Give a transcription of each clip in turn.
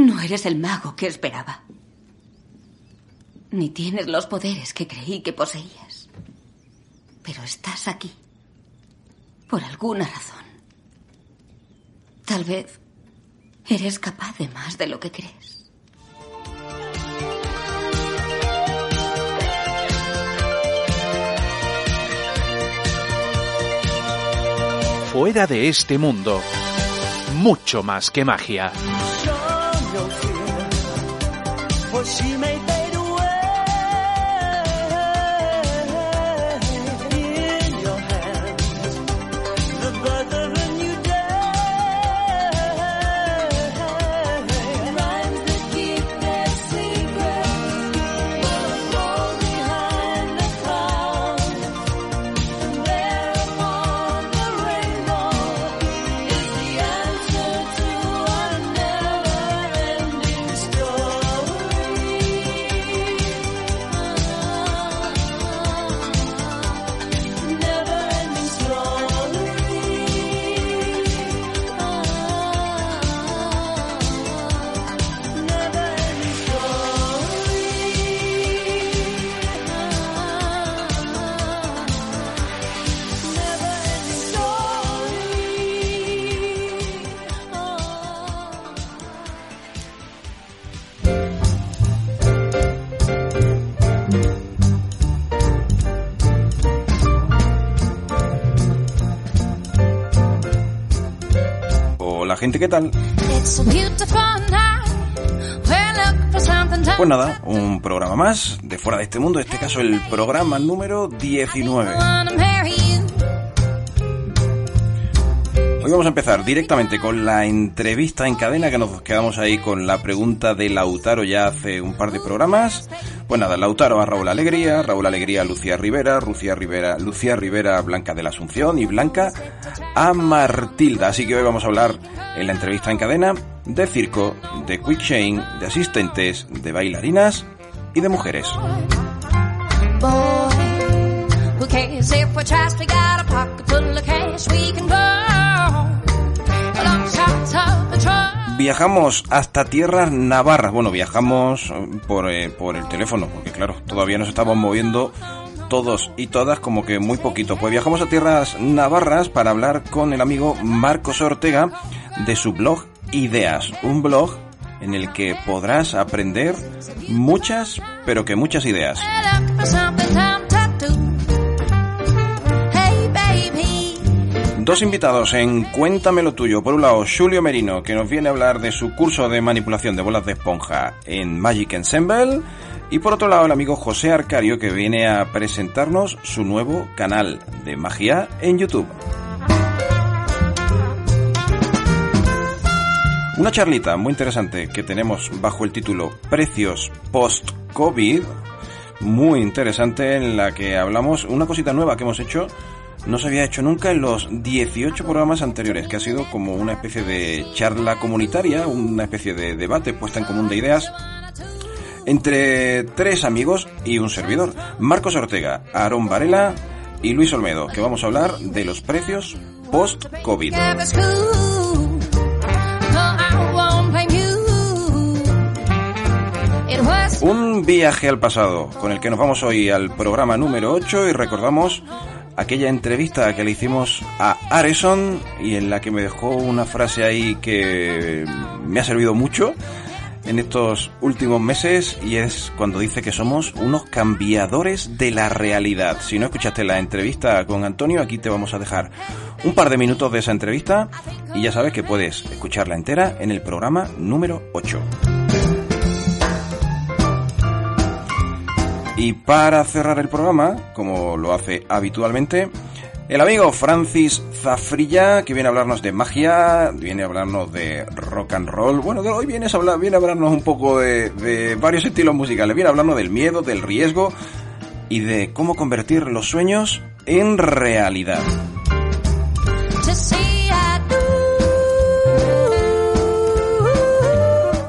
No eres el mago que esperaba. Ni tienes los poderes que creí que poseías. Pero estás aquí. Por alguna razón. Tal vez eres capaz de más de lo que crees. Fuera de este mundo. Mucho más que magia. Hola gente, ¿qué tal? Pues nada, un programa más de Fuera de este Mundo, en este caso el programa número 19. Hoy vamos a empezar directamente con la entrevista en cadena que nos quedamos ahí con la pregunta de Lautaro ya hace un par de programas. Pues nada, Lautaro a Raúl Alegría, Raúl Alegría a Lucía Rivera, Lucía Rivera, Lucía Rivera Blanca de la Asunción y Blanca a Martilda. Así que hoy vamos a hablar en la entrevista en cadena de circo, de quick chain, de asistentes, de bailarinas y de mujeres. Viajamos hasta tierras navarras. Bueno, viajamos por, eh, por el teléfono, porque claro, todavía nos estamos moviendo todos y todas como que muy poquito. Pues viajamos a tierras navarras para hablar con el amigo Marcos Ortega de su blog Ideas, un blog en el que podrás aprender muchas, pero que muchas ideas. Dos invitados en Cuéntamelo Tuyo. Por un lado, Julio Merino, que nos viene a hablar de su curso de manipulación de bolas de esponja en Magic Ensemble. Y por otro lado, el amigo José Arcario, que viene a presentarnos su nuevo canal de magia en YouTube. Una charlita muy interesante que tenemos bajo el título Precios Post-COVID. Muy interesante en la que hablamos una cosita nueva que hemos hecho no se había hecho nunca en los 18 programas anteriores, que ha sido como una especie de charla comunitaria, una especie de debate puesta en común de ideas entre tres amigos y un servidor, Marcos Ortega, Aarón Varela y Luis Olmedo, que vamos a hablar de los precios post-COVID. Un viaje al pasado, con el que nos vamos hoy al programa número 8 y recordamos aquella entrevista que le hicimos a Areson y en la que me dejó una frase ahí que me ha servido mucho en estos últimos meses y es cuando dice que somos unos cambiadores de la realidad. Si no escuchaste la entrevista con Antonio, aquí te vamos a dejar un par de minutos de esa entrevista y ya sabes que puedes escucharla entera en el programa número 8. Y para cerrar el programa, como lo hace habitualmente, el amigo Francis Zafrilla, que viene a hablarnos de magia, viene a hablarnos de rock and roll. Bueno, hoy viene a, hablar, viene a hablarnos un poco de, de varios estilos musicales. Viene a hablarnos del miedo, del riesgo y de cómo convertir los sueños en realidad.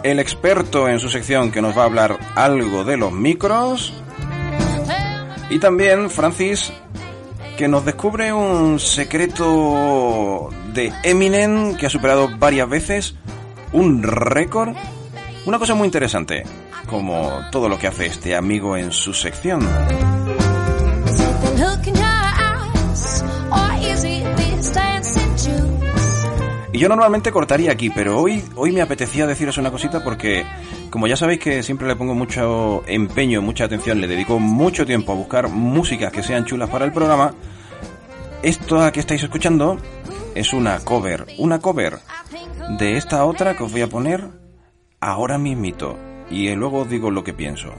El experto en su sección que nos va a hablar algo de los micros y también Francis, que nos descubre un secreto de Eminem que ha superado varias veces un récord Una cosa muy interesante, como todo lo que hace este amigo en su sección. Y yo normalmente cortaría aquí, pero hoy, hoy me apetecía deciros una cosita porque, como ya sabéis que siempre le pongo mucho empeño, mucha atención, le dedico mucho tiempo a buscar músicas que sean chulas para el programa, esto que estáis escuchando es una cover, una cover de esta otra que os voy a poner ahora mismito. Y luego os digo lo que pienso.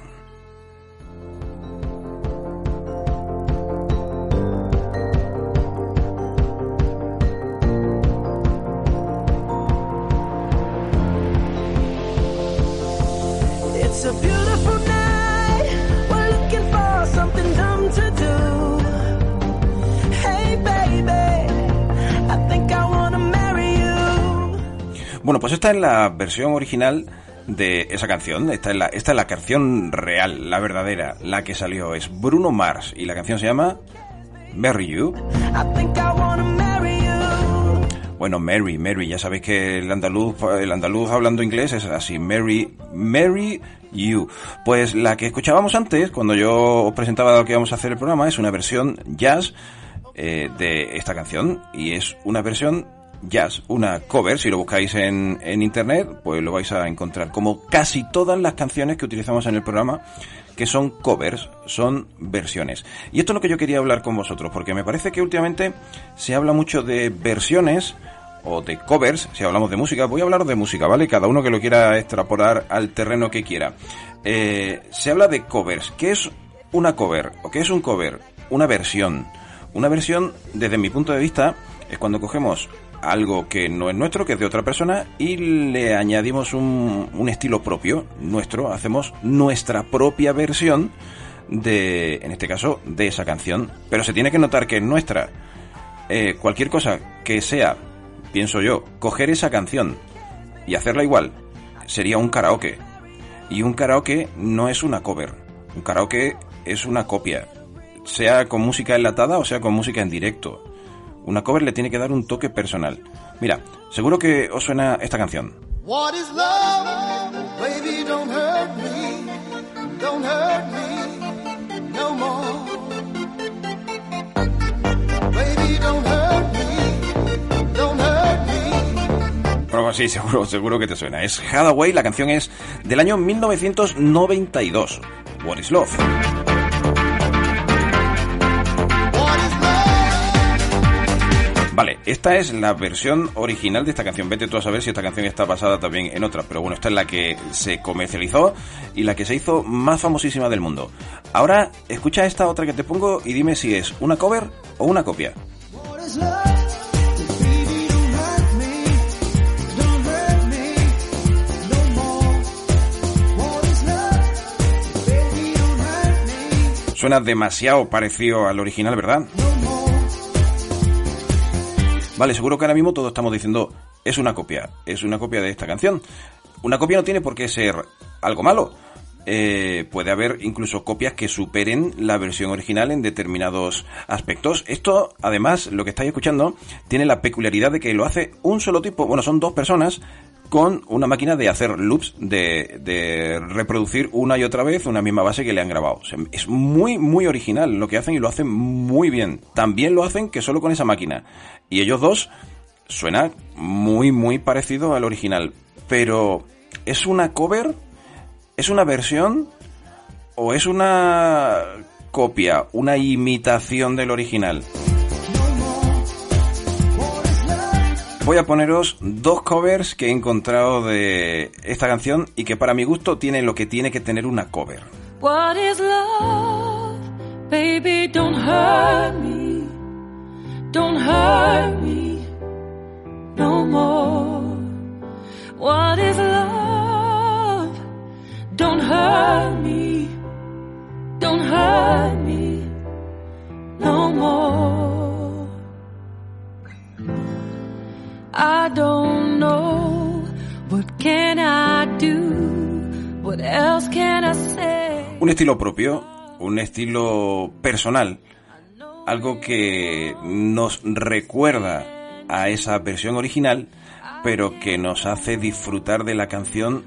Bueno, pues esta es la versión original de esa canción. Esta es, la, esta es la canción real, la verdadera, la que salió. Es Bruno Mars y la canción se llama Marry You. Bueno, Mary, Mary, ya sabéis que el andaluz, el andaluz hablando inglés es así, Mary, Mary You. Pues la que escuchábamos antes, cuando yo os presentaba lo que íbamos a hacer el programa, es una versión jazz eh, de esta canción y es una versión jazz, una cover, si lo buscáis en, en internet, pues lo vais a encontrar, como casi todas las canciones que utilizamos en el programa, que son covers, son versiones. Y esto es lo que yo quería hablar con vosotros, porque me parece que últimamente se habla mucho de versiones o de covers, si hablamos de música, voy a hablar de música, ¿vale? Cada uno que lo quiera extrapolar al terreno que quiera. Eh, se habla de covers. ¿Qué es una cover? ¿O qué es un cover? Una versión. Una versión, desde mi punto de vista, es cuando cogemos algo que no es nuestro, que es de otra persona, y le añadimos un, estilo propio, nuestro, hacemos nuestra propia versión de, en este caso, de esa canción. Pero se tiene que notar que es nuestra. Eh, cualquier cosa que sea, pienso yo, coger esa canción y hacerla igual, sería un karaoke. Y un karaoke no es una cover. Un karaoke es una copia. Sea con música enlatada o sea con música en directo. Una cover le tiene que dar un toque personal. Mira, seguro que os suena esta canción. Pero sí, seguro, seguro que te suena. Es Hathaway, la canción es del año 1992. What is Love? Vale, esta es la versión original de esta canción. Vete tú a saber si esta canción está basada también en otra. Pero bueno, esta es la que se comercializó y la que se hizo más famosísima del mundo. Ahora, escucha esta otra que te pongo y dime si es una cover o una copia. Suena demasiado parecido al original, ¿verdad? Vale, seguro que ahora mismo todos estamos diciendo, es una copia, es una copia de esta canción. Una copia no tiene por qué ser algo malo. Eh, puede haber incluso copias que superen la versión original en determinados aspectos. Esto, además, lo que estáis escuchando, tiene la peculiaridad de que lo hace un solo tipo, bueno, son dos personas con una máquina de hacer loops, de, de, reproducir una y otra vez una misma base que le han grabado. es muy, muy original lo que hacen y lo hacen muy bien. También lo hacen que solo con esa máquina. Y ellos dos suena muy, muy parecido al original. Pero, ¿es una cover? ¿Es una versión? ¿O es una copia, una imitación del original? Voy a poneros dos covers que he encontrado de esta canción y que para mi gusto tienen lo que tiene que tener una cover. What is love? Baby, don't hurt me. Don't hurt me no more. What is love? Don't hurt me. Don't hurt me no more. I don't know. What can I do? What else can I say? Un estilo propio, un estilo personal, algo que nos recuerda a esa versión original, pero que nos hace disfrutar de la canción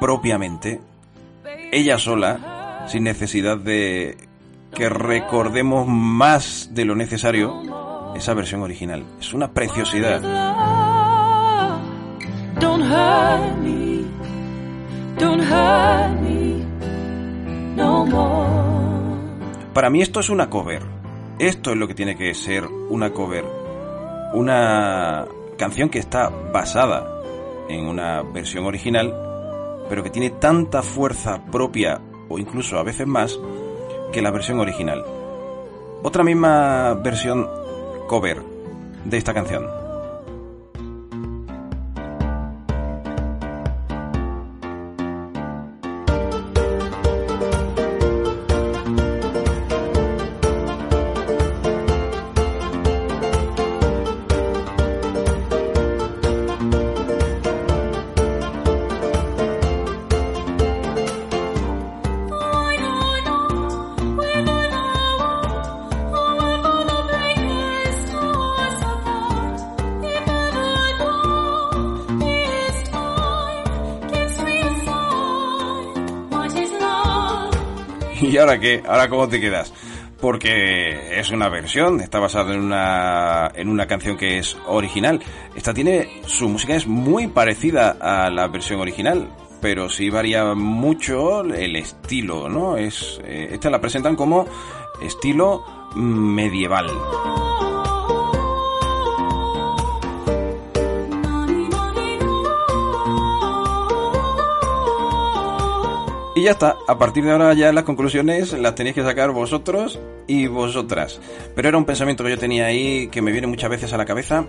propiamente, ella sola, sin necesidad de que recordemos más de lo necesario esa versión original. Es una preciosidad. Para mí esto es una cover. Esto es lo que tiene que ser una cover. Una canción que está basada en una versión original, pero que tiene tanta fuerza propia o incluso a veces más que la versión original. Otra misma versión cover de esta canción. Qué? ¿Ahora cómo te quedas? Porque es una versión, está basada en una, en una canción que es original. Esta tiene, su música es muy parecida a la versión original, pero sí varía mucho el estilo, ¿no? Es, eh, esta la presentan como estilo medieval. Ya está, a partir de ahora ya las conclusiones las tenéis que sacar vosotros y vosotras. Pero era un pensamiento que yo tenía ahí que me viene muchas veces a la cabeza.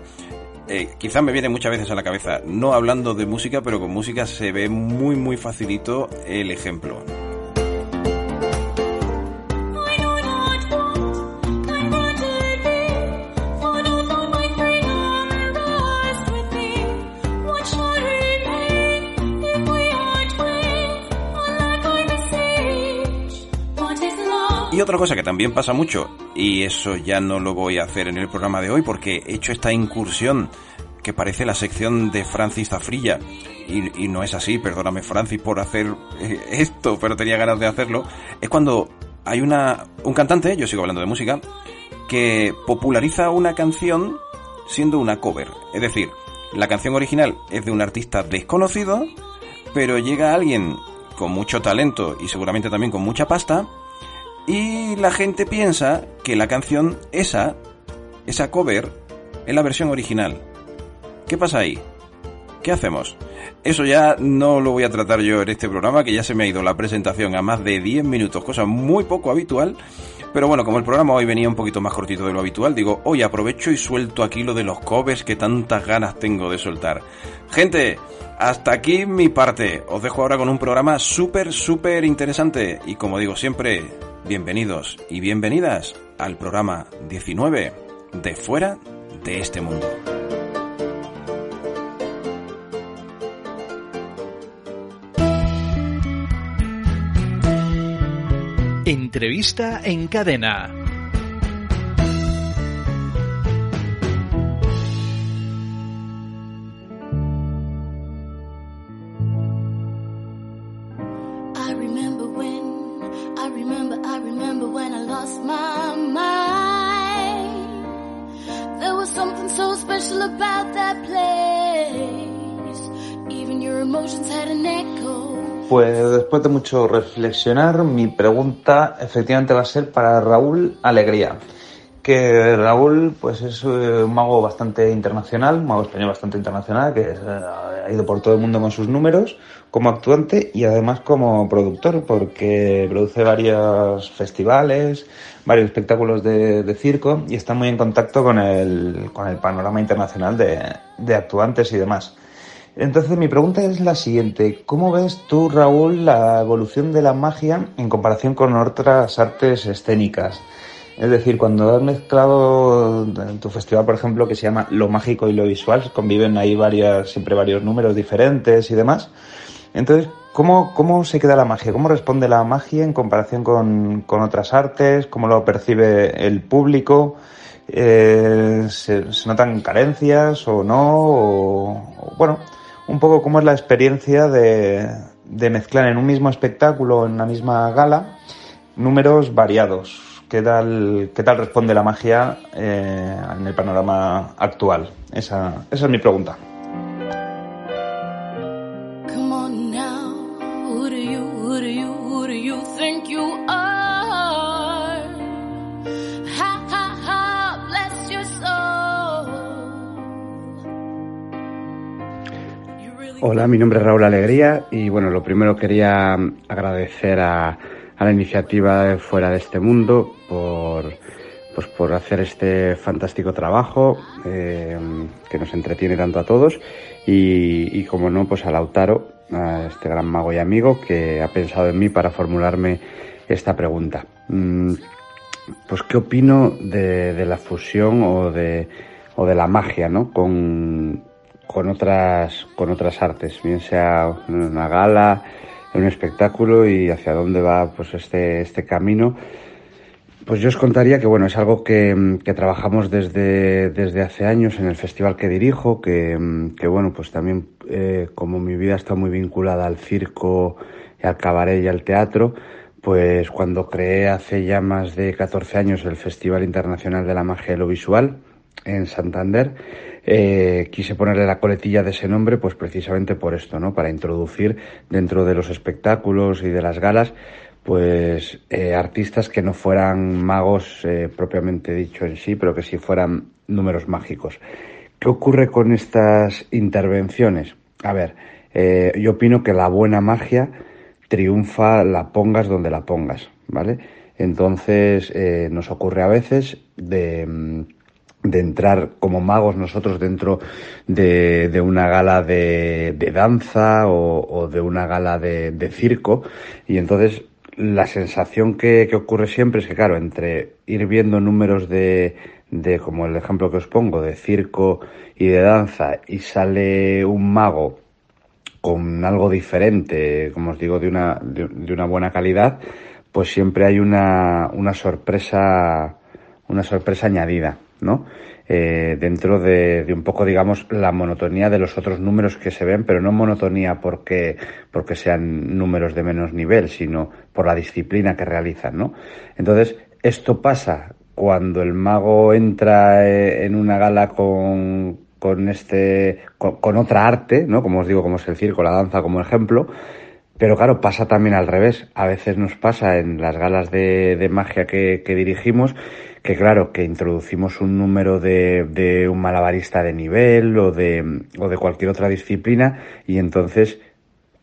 Eh, quizás me viene muchas veces a la cabeza, no hablando de música, pero con música se ve muy muy facilito el ejemplo. Y otra cosa que también pasa mucho, y eso ya no lo voy a hacer en el programa de hoy porque he hecho esta incursión que parece la sección de Francis Zafrilla. Y, no es así, perdóname Francis por hacer eh, esto, pero tenía ganas de hacerlo. Es cuando hay una, un cantante, yo sigo hablando de música, que populariza una canción siendo una cover. Es decir, la canción original es de un artista desconocido, pero llega alguien con mucho talento y seguramente también con mucha pasta y la gente piensa que la canción esa, esa cover, es la versión original. ¿Qué pasa ahí? ¿Qué hacemos? Eso ya no lo voy a tratar yo en este programa, que ya se me ha ido la presentación a más de 10 minutos, cosa muy poco habitual. Pero bueno, como el programa hoy venía un poquito más cortito de lo habitual, digo, hoy aprovecho y suelto aquí lo de los covers que tantas ganas tengo de soltar. Gente, hasta aquí mi parte. Os dejo ahora con un programa súper, súper interesante. Y como digo siempre, Bienvenidos y bienvenidas al programa 19 de Fuera de este mundo. Entrevista en cadena. Pues después de mucho reflexionar, mi pregunta efectivamente va a ser para Raúl Alegría. Que Raúl pues es eh, un mago bastante internacional, un mago español bastante internacional, que eh, ha ido por todo el mundo con sus números como actuante y además como productor, porque produce varios festivales, varios espectáculos de, circo y está muy en contacto con el, con el panorama internacional de, de actuantes y demás. Entonces mi pregunta es la siguiente. ¿Cómo ves tú, Raúl, la evolución de la magia en comparación con otras artes escénicas? Es decir, cuando has mezclado tu festival, por ejemplo, que se llama Lo Mágico y lo Visual, conviven ahí varias, siempre varios números diferentes y demás. Entonces, ¿cómo, cómo se queda la magia? ¿Cómo responde la magia en comparación con, con otras artes? ¿Cómo lo percibe el público? Eh, ¿se, ¿se, notan carencias o no? O, bueno, un poco cómo es la experiencia de, de mezclar en un mismo espectáculo, en una misma gala, números variados. ¿Qué tal, qué tal responde la magia eh, en el panorama actual? Esa, esa es mi pregunta. Hola, mi nombre es Raúl Alegría y bueno, lo primero quería agradecer a, la iniciativa de Fuera de este Mundo por, pues por hacer este fantástico trabajo eh, que nos entretiene tanto a todos y, como no, pues a Lautaro, a este gran mago y amigo que ha pensado en mí para formularme esta pregunta. Mm, pues qué opino de, de la fusión o de, o de la magia, ¿no? Con, con otras, con otras artes, bien sea una gala, un espectáculo y hacia dónde va pues este, este camino. Pues yo os contaría que bueno, es algo que, que trabajamos desde, desde hace años en el festival que dirijo, que, que bueno, pues también eh, como mi vida está muy vinculada al circo, al cabaret y al teatro, pues cuando creé hace ya más de 14 años el Festival Internacional de la Magia y lo Visual en Santander, eh, quise ponerle la coletilla de ese nombre, pues precisamente por esto, ¿no? Para introducir dentro de los espectáculos y de las galas, pues eh, artistas que no fueran magos eh, propiamente dicho en sí, pero que sí fueran números mágicos. ¿Qué ocurre con estas intervenciones? A ver, yo opino que la buena magia triunfa la pongas donde la pongas, ¿vale? Entonces nos ocurre a veces de mm, de entrar como magos nosotros dentro de, de una gala de, de danza o, o, de una gala de, de, circo y entonces la sensación que, que, ocurre siempre es que claro entre ir viendo números de, de como el ejemplo que os pongo de circo y de danza y sale un mago con algo diferente como os digo de una de, de una buena calidad pues siempre hay una, una sorpresa una sorpresa añadida ¿no? Eh, dentro de, de, un poco, digamos, la monotonía de los otros números que se ven, pero no monotonía porque, porque sean números de menos nivel, sino por la disciplina que realizan, ¿no? Entonces, esto pasa cuando el mago entra eh, en una gala con, con este, con, con, otra arte, ¿no? Como os digo, como es el circo, la danza como ejemplo, pero claro, pasa también al revés. A veces nos pasa en las galas de, de magia que, que dirigimos que claro, que introducimos un número de, de, un malabarista de nivel o de, o de cualquier otra disciplina y entonces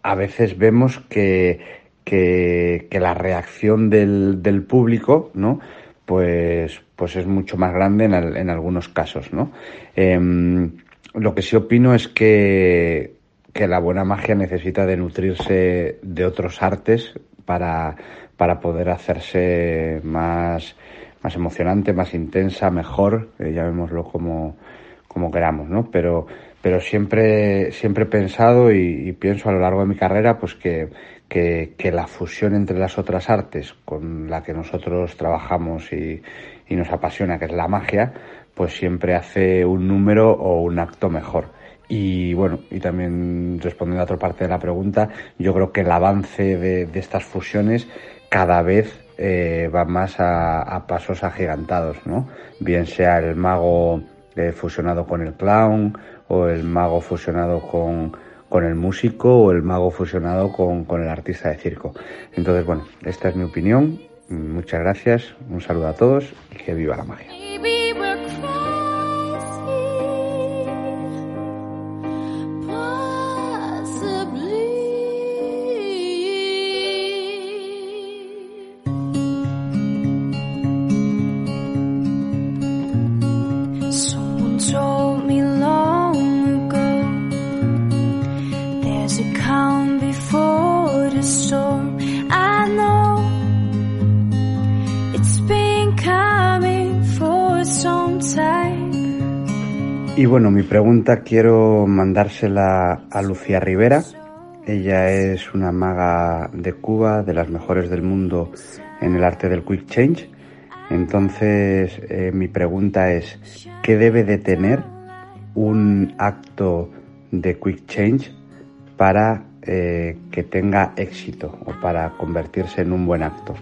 a veces vemos que, que, la reacción del, del, público, ¿no? Pues, pues es mucho más grande en, en algunos casos, ¿no? Eh, lo que sí opino es que, que la buena magia necesita de nutrirse de otros artes para, para poder hacerse más, más emocionante, más intensa, mejor, eh, llamémoslo como, como queramos, ¿no? Pero, pero siempre, siempre he pensado y, y, pienso a lo largo de mi carrera, pues que, que, que, la fusión entre las otras artes con la que nosotros trabajamos y, y nos apasiona, que es la magia, pues siempre hace un número o un acto mejor. Y bueno, y también respondiendo a otra parte de la pregunta, yo creo que el avance de, de estas fusiones cada vez eh, va más a, a, pasos agigantados, ¿no? Bien sea el mago eh, fusionado con el clown, o el mago fusionado con, con el músico, o el mago fusionado con, con el artista de circo. Entonces, bueno, esta es mi opinión. Muchas gracias, un saludo a todos y que viva la magia. Bueno, mi pregunta quiero mandársela a Lucía Rivera. Ella es una maga de Cuba, de las mejores del mundo en el arte del quick change. Entonces, eh, mi pregunta es, ¿qué debe de tener un acto de quick change para eh, que tenga éxito o para convertirse en un buen acto.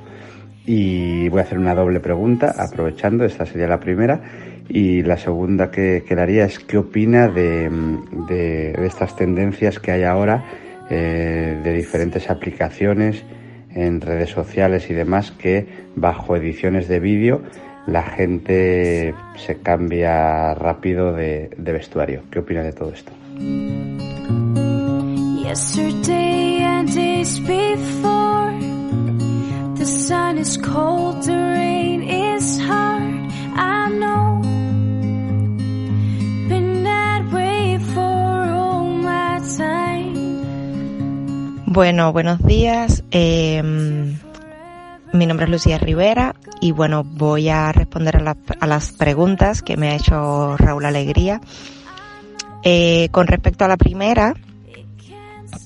Y voy a hacer una doble pregunta, aprovechando, esta sería la primera. Y la segunda que, que haría es qué opina de, de, estas tendencias que hay ahora eh, de diferentes aplicaciones en redes sociales y demás que bajo ediciones de vídeo la gente se cambia rápido de, de vestuario. ¿Qué opina de todo esto? Bueno, buenos días. Em, mi nombre es Lucía Rivera y bueno, voy a responder a, las preguntas que me ha hecho Raúl Alegría. Eh, con respecto a la primera,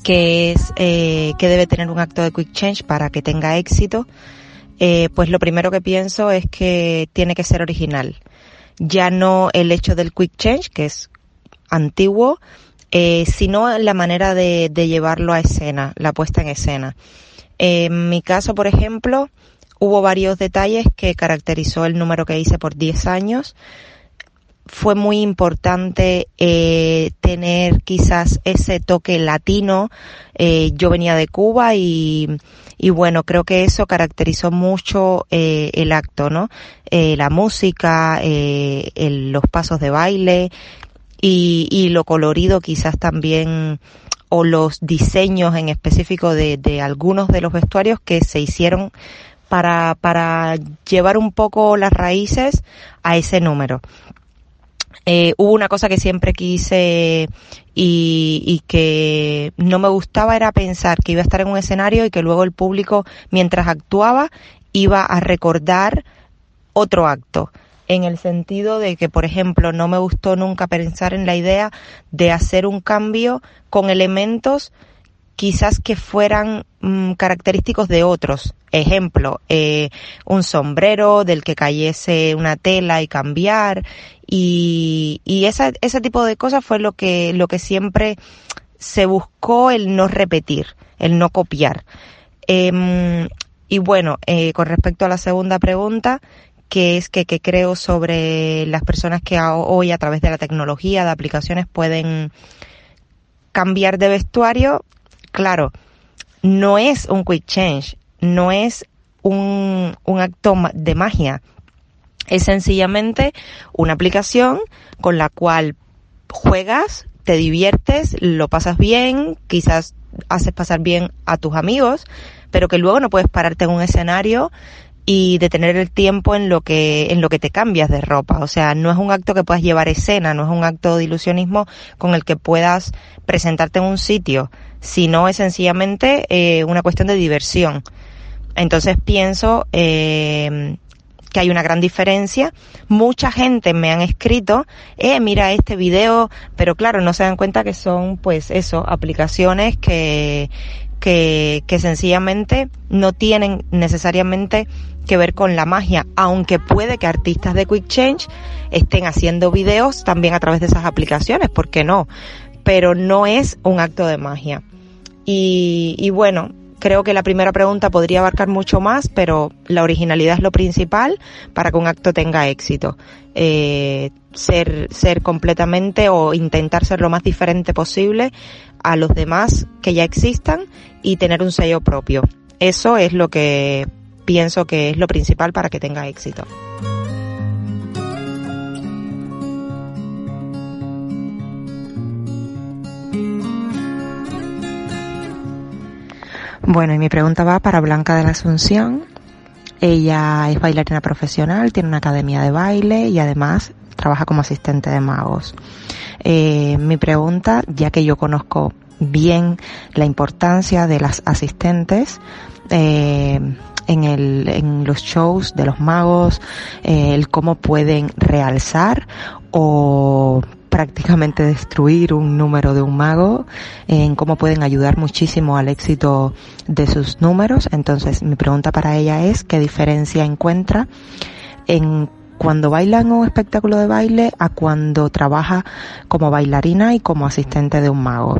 que es eh, que debe tener un acto de quick change para que tenga éxito, eh, pues lo primero que pienso es que tiene que ser original. Ya no el hecho del quick change, que es antiguo, sino la manera de, llevarlo a escena, la puesta en escena. En mi caso, por ejemplo, hubo varios detalles que caracterizó el número que hice por 10 años. Fue muy importante eh, tener quizás ese toque latino. Eh, yo venía de Cuba y, y bueno, creo que eso caracterizó mucho eh, el acto, ¿no? Eh, la música, eh, los pasos de baile y, y lo colorido quizás también o los diseños en específico de, de algunos de los vestuarios que se hicieron para, para llevar un poco las raíces a ese número. Eh, hubo una cosa que siempre quise y, y, que no me gustaba era pensar que iba a estar en un escenario y que luego el público, mientras actuaba, iba a recordar otro acto en el sentido de que, por ejemplo, no me gustó nunca pensar en la idea de hacer un cambio con elementos quizás que fueran mm, característicos de otros. Ejemplo, eh, un sombrero del que cayese una tela y cambiar y, y esa, ese tipo de cosas fue lo que, lo que siempre se buscó el no repetir, el no copiar. Eh, y bueno, eh, con respecto a la segunda pregunta, que es que, que creo sobre las personas que hoy a través de la tecnología, de aplicaciones pueden cambiar de vestuario, claro, no es un quick change, no es un, un acto de magia, es sencillamente una aplicación con la cual juegas, te diviertes, lo pasas bien, quizás haces pasar bien a tus amigos, pero que luego no puedes pararte en un escenario y de tener el tiempo en lo que en lo que te cambias de ropa, o sea, no es un acto que puedas llevar escena, no es un acto de ilusionismo con el que puedas presentarte en un sitio, sino es sencillamente eh, una cuestión de diversión. Entonces pienso eh, que hay una gran diferencia. Mucha gente me han escrito, eh, mira este video, pero claro, no se dan cuenta que son, pues eso, aplicaciones que, que, que sencillamente no tienen necesariamente que ver con la magia, aunque puede que artistas de Quick Change estén haciendo videos también a través de esas aplicaciones, ¿por qué no? Pero no es un acto de magia. Y, y bueno, creo que la primera pregunta podría abarcar mucho más, pero la originalidad es lo principal para que un acto tenga éxito. Eh, ser, ser completamente o intentar ser lo más diferente posible a los demás que ya existan y tener un sello propio. Eso es lo que pienso que es lo principal para que tenga éxito. Bueno, y mi pregunta va para Blanca de la Asunción. Ella es bailarina profesional, tiene una academia de baile y además trabaja como asistente de magos. Eh, mi pregunta, ya que yo conozco bien la importancia de las asistentes, eh, en, el, en los shows de los magos, eh, el cómo pueden realzar o prácticamente destruir un número de un mago, en cómo pueden ayudar muchísimo al éxito de sus números. Entonces, mi pregunta para ella es qué diferencia encuentra en cuando baila en un espectáculo de baile a cuando trabaja como bailarina y como asistente de un mago.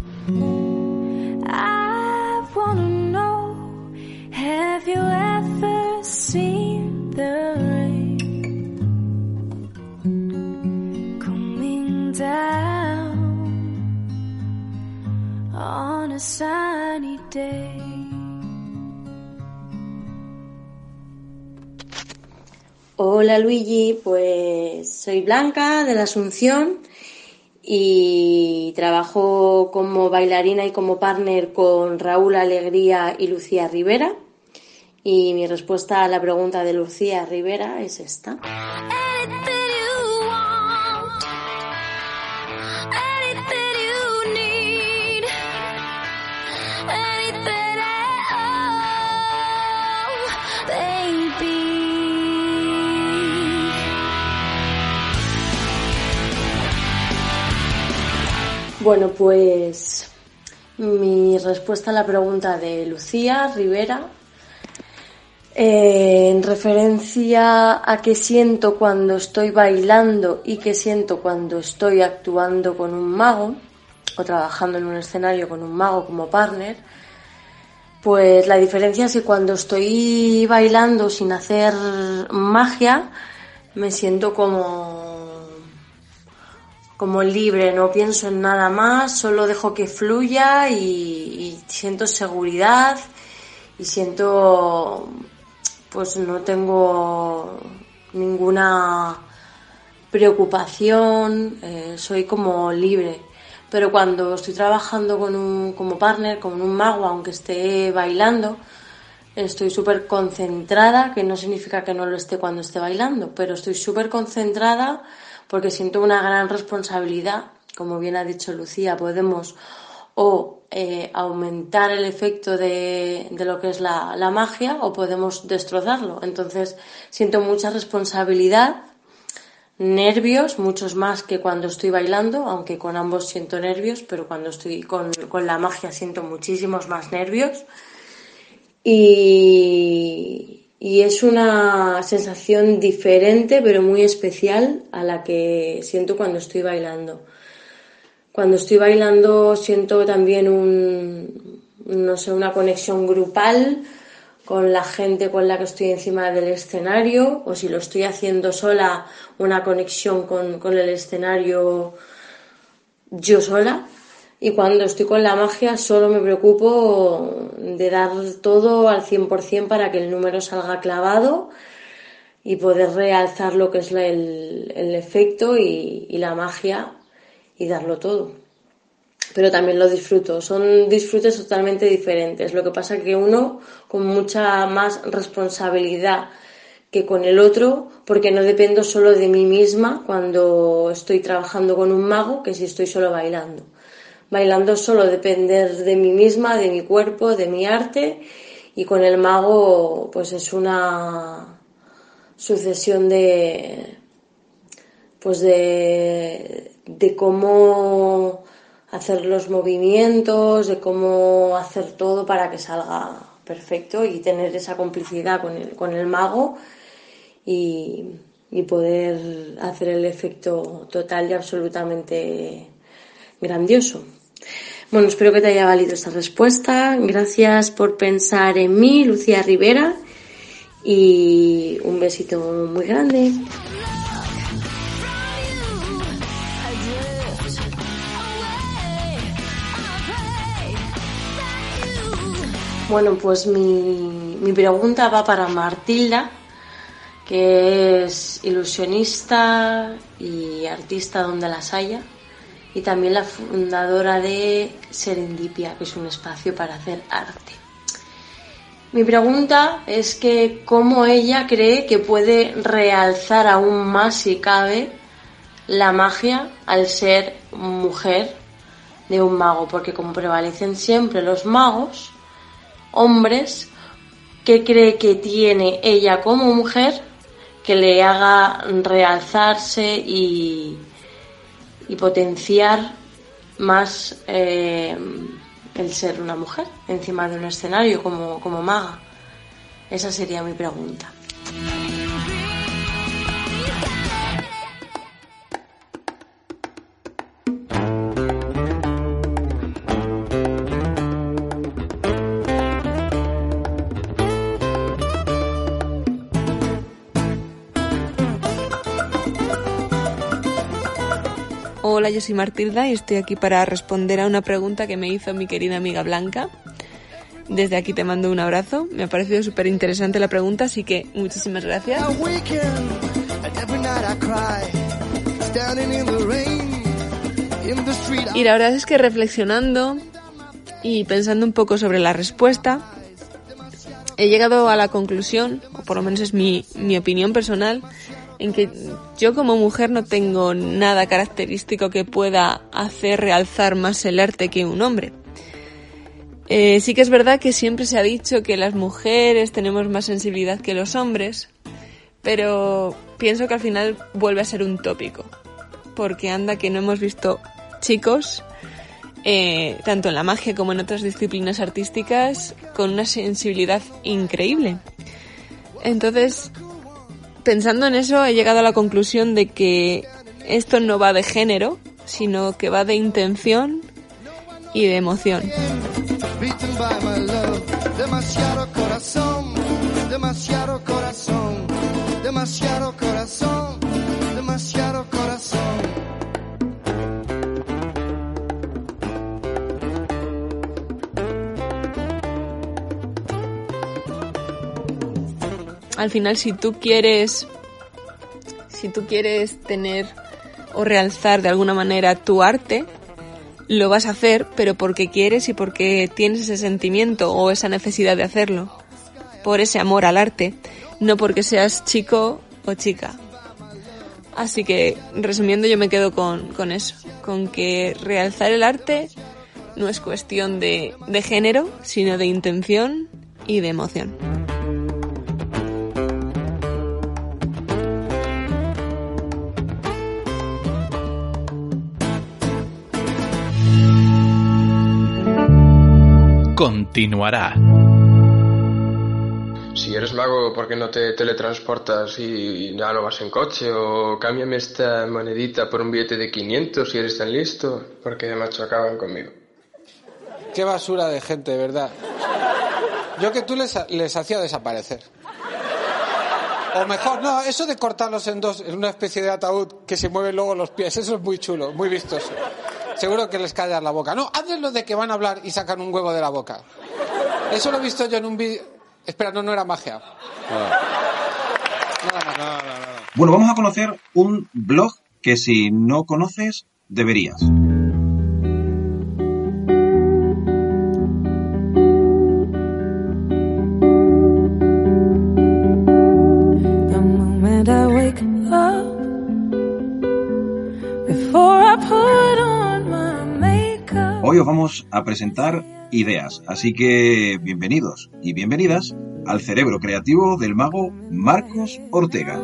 Hola Luigi, pues soy Blanca de la Asunción y trabajo como bailarina y como partner con Raúl Alegría y Lucía Rivera. Y mi respuesta a la pregunta de Lucía Rivera es esta. Bueno, pues mi respuesta a la pregunta de Lucía Rivera, eh, en referencia a qué siento cuando estoy bailando y qué siento cuando estoy actuando con un mago o trabajando en un escenario con un mago como partner, pues la diferencia es que cuando estoy bailando sin hacer magia, me siento como como libre, no pienso en nada más, solo dejo que fluya y, siento seguridad y siento, pues no tengo ninguna preocupación, eh, soy como libre. Pero cuando estoy trabajando con un, como partner, con un mago, aunque esté bailando, estoy súper concentrada, que no significa que no lo esté cuando esté bailando, pero estoy súper concentrada porque siento una gran responsabilidad, como bien ha dicho Lucía, podemos o eh, aumentar el efecto de, lo que es la, magia o podemos destrozarlo. Entonces siento mucha responsabilidad, nervios, muchos más que cuando estoy bailando, aunque con ambos siento nervios, pero cuando estoy con, con la magia siento muchísimos más nervios. Y, y es una sensación diferente pero muy especial a la que siento cuando estoy bailando. Cuando estoy bailando siento también un, no sé, una conexión grupal con la gente con la que estoy encima del escenario o si lo estoy haciendo sola, una conexión con, con el escenario yo sola. Y cuando estoy con la magia solo me preocupo de dar todo al 100% para que el número salga clavado y poder realzar lo que es el, efecto y, la magia y darlo todo. Pero también lo disfruto. Son disfrutes totalmente diferentes. Lo que pasa que uno con mucha más responsabilidad que con el otro, porque no dependo solo de mí misma cuando estoy trabajando con un mago que si estoy solo bailando bailando solo depender de mí misma, de mi cuerpo, de mi arte y con el mago pues es una sucesión de pues de, de cómo hacer los movimientos, de cómo hacer todo para que salga perfecto y tener esa complicidad con el, con el mago y, y poder hacer el efecto total y absolutamente grandioso. Bueno, espero que te haya valido esta respuesta. Gracias por pensar en mí, Lucía Rivera. Y un besito muy grande. Bueno, pues mi, mi pregunta va para Martilda, que es ilusionista y artista donde las haya y también la fundadora de Serendipia, que es un espacio para hacer arte. Mi pregunta es que cómo ella cree que puede realzar aún más, si cabe, la magia al ser mujer de un mago, porque como prevalecen siempre los magos, hombres, ¿qué cree que tiene ella como mujer que le haga realzarse y, y potenciar más eh, el ser una mujer encima de un escenario como, como maga? Esa sería mi pregunta. Hola, yo soy Martilda y estoy aquí para responder a una pregunta que me hizo mi querida amiga Blanca. Desde aquí te mando un abrazo. Me ha parecido súper interesante la pregunta, así que muchísimas gracias. Y la verdad es que reflexionando y pensando un poco sobre la respuesta, he llegado a la conclusión, o por lo menos es mi, mi opinión personal, en que yo como mujer no tengo nada característico que pueda hacer realzar más el arte que un hombre. Eh, sí que es verdad que siempre se ha dicho que las mujeres tenemos más sensibilidad que los hombres, pero pienso que al final vuelve a ser un tópico, porque anda que no hemos visto chicos, eh, tanto en la magia como en otras disciplinas artísticas, con una sensibilidad increíble. Entonces, pensando en eso, he llegado a la conclusión de que esto no va de género, sino que va de intención y de emoción. Al final, si tú quieres, si tú quieres tener o realzar de alguna manera tu arte, lo vas a hacer, pero porque quieres y porque tienes ese sentimiento o esa necesidad de hacerlo, por ese amor al arte, no porque seas chico o chica. Así que, resumiendo, yo me quedo con, con eso, con que realzar el arte no es cuestión de, de género, sino de intención y de emoción. Continuará. Si eres mago, ¿por qué no te teletransportas y ya no vas en coche? O cámbiame esta monedita por un billete de 500 si eres tan listo, porque macho acaban conmigo. Qué basura de gente, ¿verdad? Yo que tú les, les hacía desaparecer. O mejor, no, eso de cortarlos en dos, en una especie de ataúd que se mueven luego los pies, eso es muy chulo, muy vistoso. Seguro que les callas la boca. No, hazles lo de que van a hablar y sacan un huevo de la boca. Eso lo he visto yo en un vídeo. Espera, no, no era magia. Bueno, vamos a conocer un blog que si no conoces, deberías. Os vamos a presentar ideas, así que bienvenidos y bienvenidas al cerebro creativo del mago Marcos Ortega.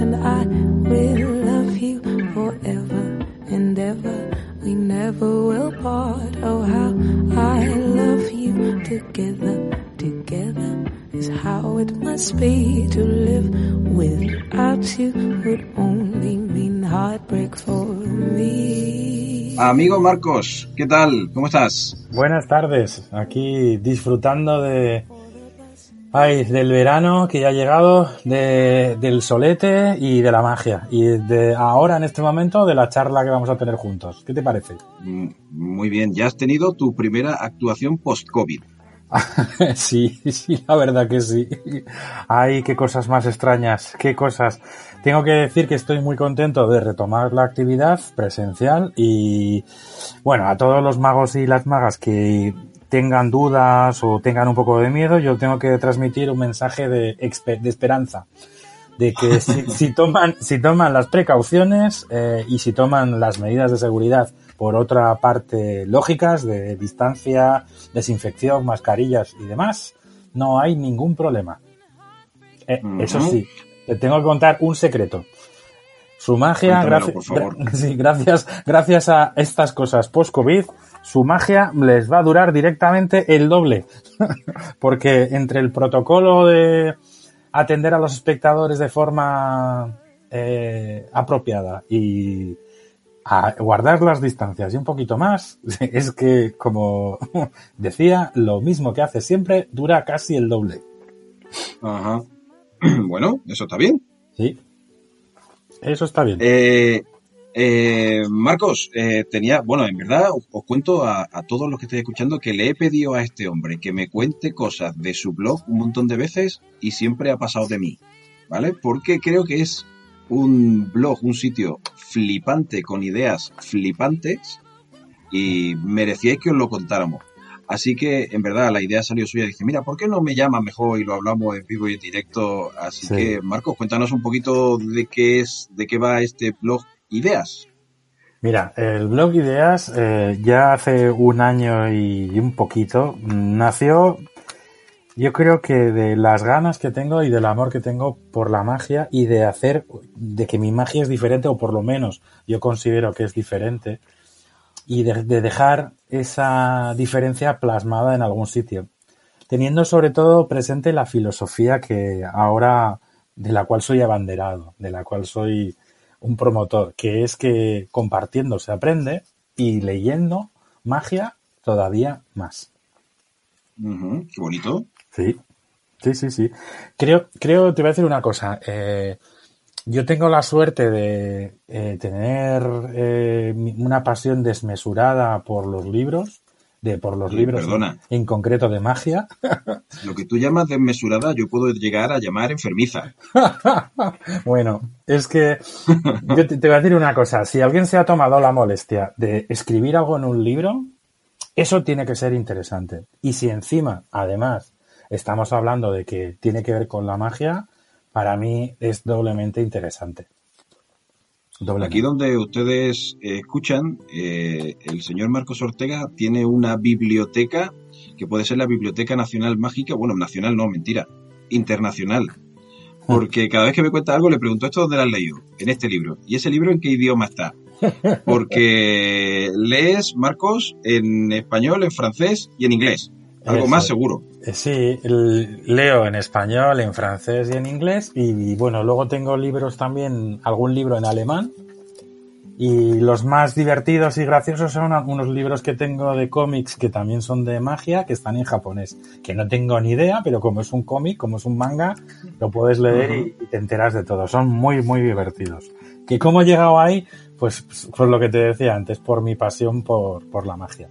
and I will love you forever and ever. We never will part. Oh, how I love you together, together is how it must be to live without you would only mean heartbreak for me. Amigo Marcos, ¿qué tal? ¿Cómo estás? Buenas tardes, aquí disfrutando de ay, del verano que ya ha llegado, de, del solete y de la magia. Y de ahora, en este momento, de la charla que vamos a tener juntos. ¿Qué te parece? Mm, Muy bien, ya has tenido tu primera actuación post-COVID. sí, sí, la verdad que sí. Ay, qué cosas más extrañas, qué cosas. Tengo que decir que estoy muy contento de retomar la actividad presencial y, bueno, a todos los magos y las magas que tengan dudas o tengan un poco de miedo, yo tengo que transmitir un mensaje de, esperanza. De que si, si toman, si toman las precauciones eh, y si toman las medidas de seguridad por otra parte lógicas de distancia, desinfección, mascarillas y demás, no hay ningún problema. Eh, Eso sí, te tengo que contar un secreto. Su magia, Cuéntamelo, sí, gracias, gracias a estas cosas post-COVID, su magia les va a durar directamente el doble. Porque entre el protocolo de atender a los espectadores de forma eh, apropiada y a guardar las distancias y un poquito más, es que, como decía, lo mismo que hace siempre dura casi el doble. Ajá. Bueno, eso está bien. Sí. Eso está bien. Eh, eh, Marcos, eh, tenía, bueno, en verdad os, os cuento a, a todos los que estéis escuchando que le he pedido a este hombre que me cuente cosas de su blog un montón de veces y siempre ha pasado de mí, ¿vale? Porque creo que es un blog, un sitio flipante con ideas flipantes y merecíais que os lo contáramos. Así que, en verdad, la idea salió suya. Dice, mira, ¿por qué no me llamas mejor y lo hablamos en vivo y en directo? Así Sí. que, Marcos, cuéntanos un poquito de qué es, de qué va este blog Ideas. Mira, el blog Ideas eh, ya hace un año y un poquito nació, yo creo que de las ganas que tengo y del amor que tengo por la magia y de hacer, de que mi magia es diferente o por lo menos yo considero que es diferente y de, de dejar esa diferencia plasmada en algún sitio, teniendo sobre todo presente la filosofía que ahora de la cual soy abanderado, de la cual soy un promotor, que es que compartiendo se aprende y leyendo magia todavía más. Ujú, qué bonito. Sí, sí, sí, sí. Creo, creo, te voy a decir una cosa. eh, yo tengo la suerte de eh, tener eh, una pasión desmesurada por los libros, de por los libros perdona. en concreto de magia. Lo que tú llamas desmesurada, yo puedo llegar a llamar enfermiza. Bueno, es que yo te, te voy a decir una cosa. Si alguien se ha tomado la molestia de escribir algo en un libro, eso tiene que ser interesante. Y si encima, además, estamos hablando de que tiene que ver con la magia, para mí es doblemente interesante. Aquí donde ustedes eh, escuchan, eh, el señor Marcos Ortega tiene una biblioteca que puede ser la Biblioteca Nacional Mágica, bueno, nacional no, mentira, internacional. Porque cada vez que me cuenta algo le pregunto, ¿esto dónde lo has leído? En este libro. ¿Y ese libro en qué idioma está? Porque lees, Marcos, en español, en francés y en inglés. Algo Eso. más seguro. Eh, Sí, leo en español, en francés y en inglés. Y bueno, luego tengo libros también, algún libro en alemán. Y los más divertidos y graciosos son unos libros que tengo de cómics que también son de magia, que están en japonés. Que no tengo ni idea, pero como es un cómic, como es un manga, lo puedes leer y, y te enteras de todo. Son muy, muy divertidos. ¿Que cómo he llegado ahí? Pues, pues lo que te decía antes, por mi pasión por, por la magia.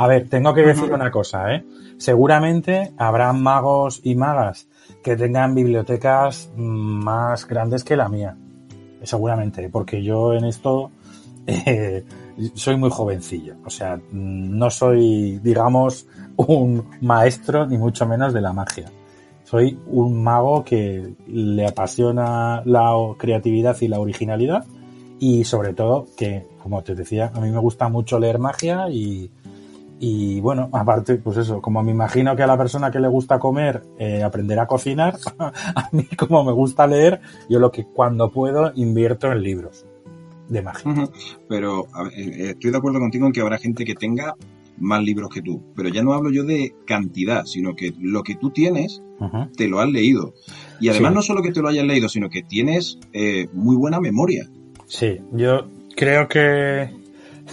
A ver, tengo que decir una cosa, ¿eh? Seguramente habrá magos y magas que tengan bibliotecas mm, más grandes que la mía. Seguramente, porque yo en esto eh, soy muy jovencillo. O sea, mm, no soy, digamos, un maestro ni mucho menos de la magia. Soy un mago que le apasiona la creatividad y la originalidad y sobre todo que, como te decía, a mí me gusta mucho leer magia y, y bueno, aparte, pues eso, como me imagino que a la persona que le gusta comer eh, aprender a cocinar, a mí como me gusta leer, yo lo que cuando puedo invierto en libros de magia. Pero ver, eh, estoy de acuerdo contigo en que habrá gente que tenga más libros que tú. Pero ya no hablo yo de cantidad, sino que lo que tú tienes te lo has leído. Y además Sí. no solo que te lo hayas leído, sino que tienes eh, muy buena memoria. Sí, yo creo que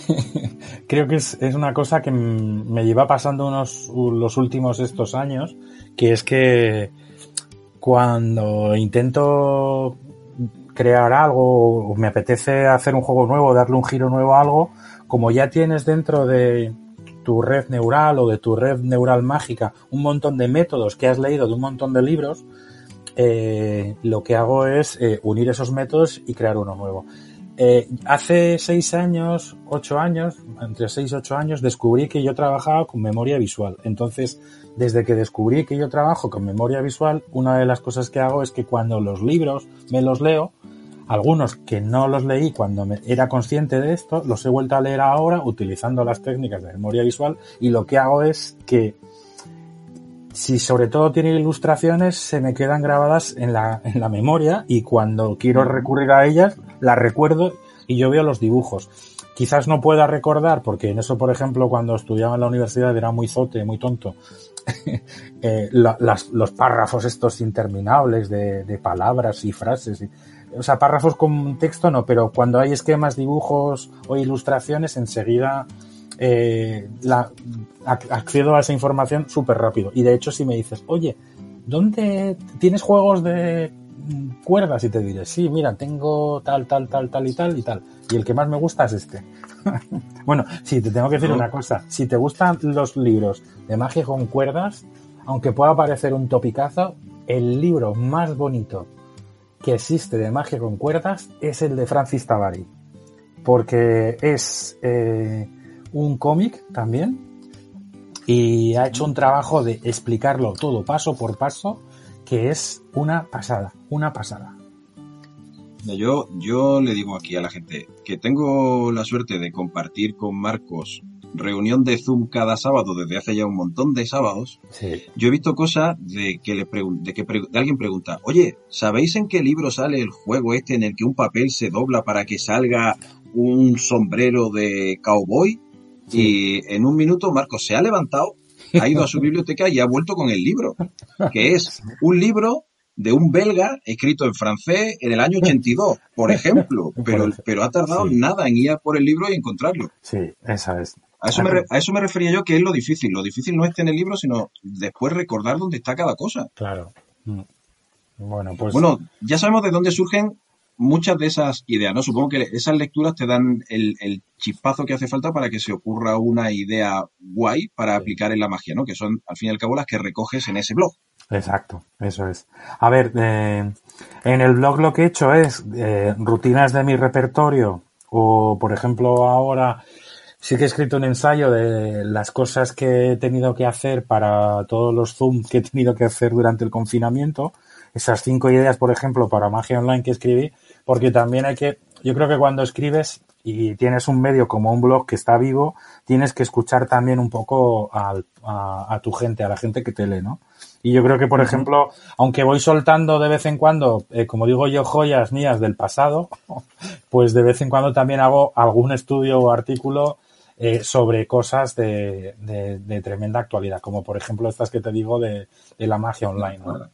creo que es, es una cosa que me lleva pasando unos los últimos estos años, que es que cuando intento crear algo o me apetece hacer un juego nuevo, darle un giro nuevo a algo, como ya tienes dentro de tu red neural o de tu red neural mágica un montón de métodos que has leído de un montón de libros, eh, lo que hago es eh, unir esos métodos y crear uno nuevo. Eh, hace seis años, ocho años, entre seis y ocho años, descubrí que yo trabajaba con memoria visual. Entonces, desde que descubrí que yo trabajo con memoria visual, una de las cosas que hago es que cuando los libros me los leo, algunos que no los leí cuando era consciente de esto, los he vuelto a leer ahora utilizando las técnicas de memoria visual y lo que hago es que si sobre todo tiene ilustraciones, se me quedan grabadas en la, en la memoria y cuando quiero recurrir a ellas, las recuerdo y yo veo los dibujos. Quizás no pueda recordar, porque en eso, por ejemplo, cuando estudiaba en la universidad era muy zote, muy tonto, eh, la- las- los párrafos estos interminables de, de palabras y frases. y- o sea, párrafos con texto no, pero cuando hay esquemas, dibujos o ilustraciones, enseguida eh, la, ac- accedo a esa información súper rápido. Y de hecho, si me dices, oye, ¿dónde tienes juegos de mm, cuerdas? Y te diré, sí, mira, tengo tal, tal, tal, tal y tal y tal. Y el que más me gusta es este. bueno, sí, te tengo que decir una cosa. Si te gustan los libros de magia con cuerdas, aunque pueda parecer un topicazo, el libro más bonito que existe de magia con cuerdas es el de Francis Tabari. Porque es eh, un cómic también y ha hecho un trabajo de explicarlo todo paso por paso que es una pasada, una pasada. Yo, yo le digo aquí a la gente que tengo la suerte de compartir con Marcos reunión de Zoom cada sábado desde hace ya un montón de sábados. Sí. Yo he visto cosas de que le pregun- de que pre- de alguien pregunta, oye, ¿sabéis en qué libro sale el juego este en el que un papel se dobla para que salga un sombrero de cowboy? Y en un minuto Marcos se ha levantado, ha ido a su biblioteca y ha vuelto con el libro, que es un libro de un belga escrito en francés en el año 82, por ejemplo, pero, pero ha tardado nada en ir a por el libro y encontrarlo. Sí, esa es. A eso, me, a eso me refería yo que es lo difícil. Lo difícil no es tener el libro, sino después recordar dónde está cada cosa. Claro. Mm. Bueno, pues Bueno, ya sabemos de dónde surgen muchas de esas ideas, ¿no? Supongo que esas lecturas te dan el, el chispazo que hace falta para que se ocurra una idea guay para aplicar en la magia, ¿no? Que son, al fin y al cabo, las que recoges en ese blog. Exacto, eso es. A ver, eh, en el blog lo que he hecho es eh, rutinas de mi repertorio o, por ejemplo, ahora sí que he escrito un ensayo de las cosas que he tenido que hacer para todos los Zoom que he tenido que hacer durante el confinamiento. Esas cinco ideas, por ejemplo, para magia online que escribí, porque también hay que, yo creo que cuando escribes y tienes un medio como un blog que está vivo, tienes que escuchar también un poco al- a, a tu gente, a la gente que te lee, ¿no? Y yo creo que, por ejemplo, aunque voy soltando de vez en cuando, eh, como digo yo, joyas mías del pasado, pues de vez en cuando también hago algún estudio o artículo eh, sobre cosas de, de- de tremenda actualidad, como por ejemplo estas que te digo de, de la magia online. ¿no?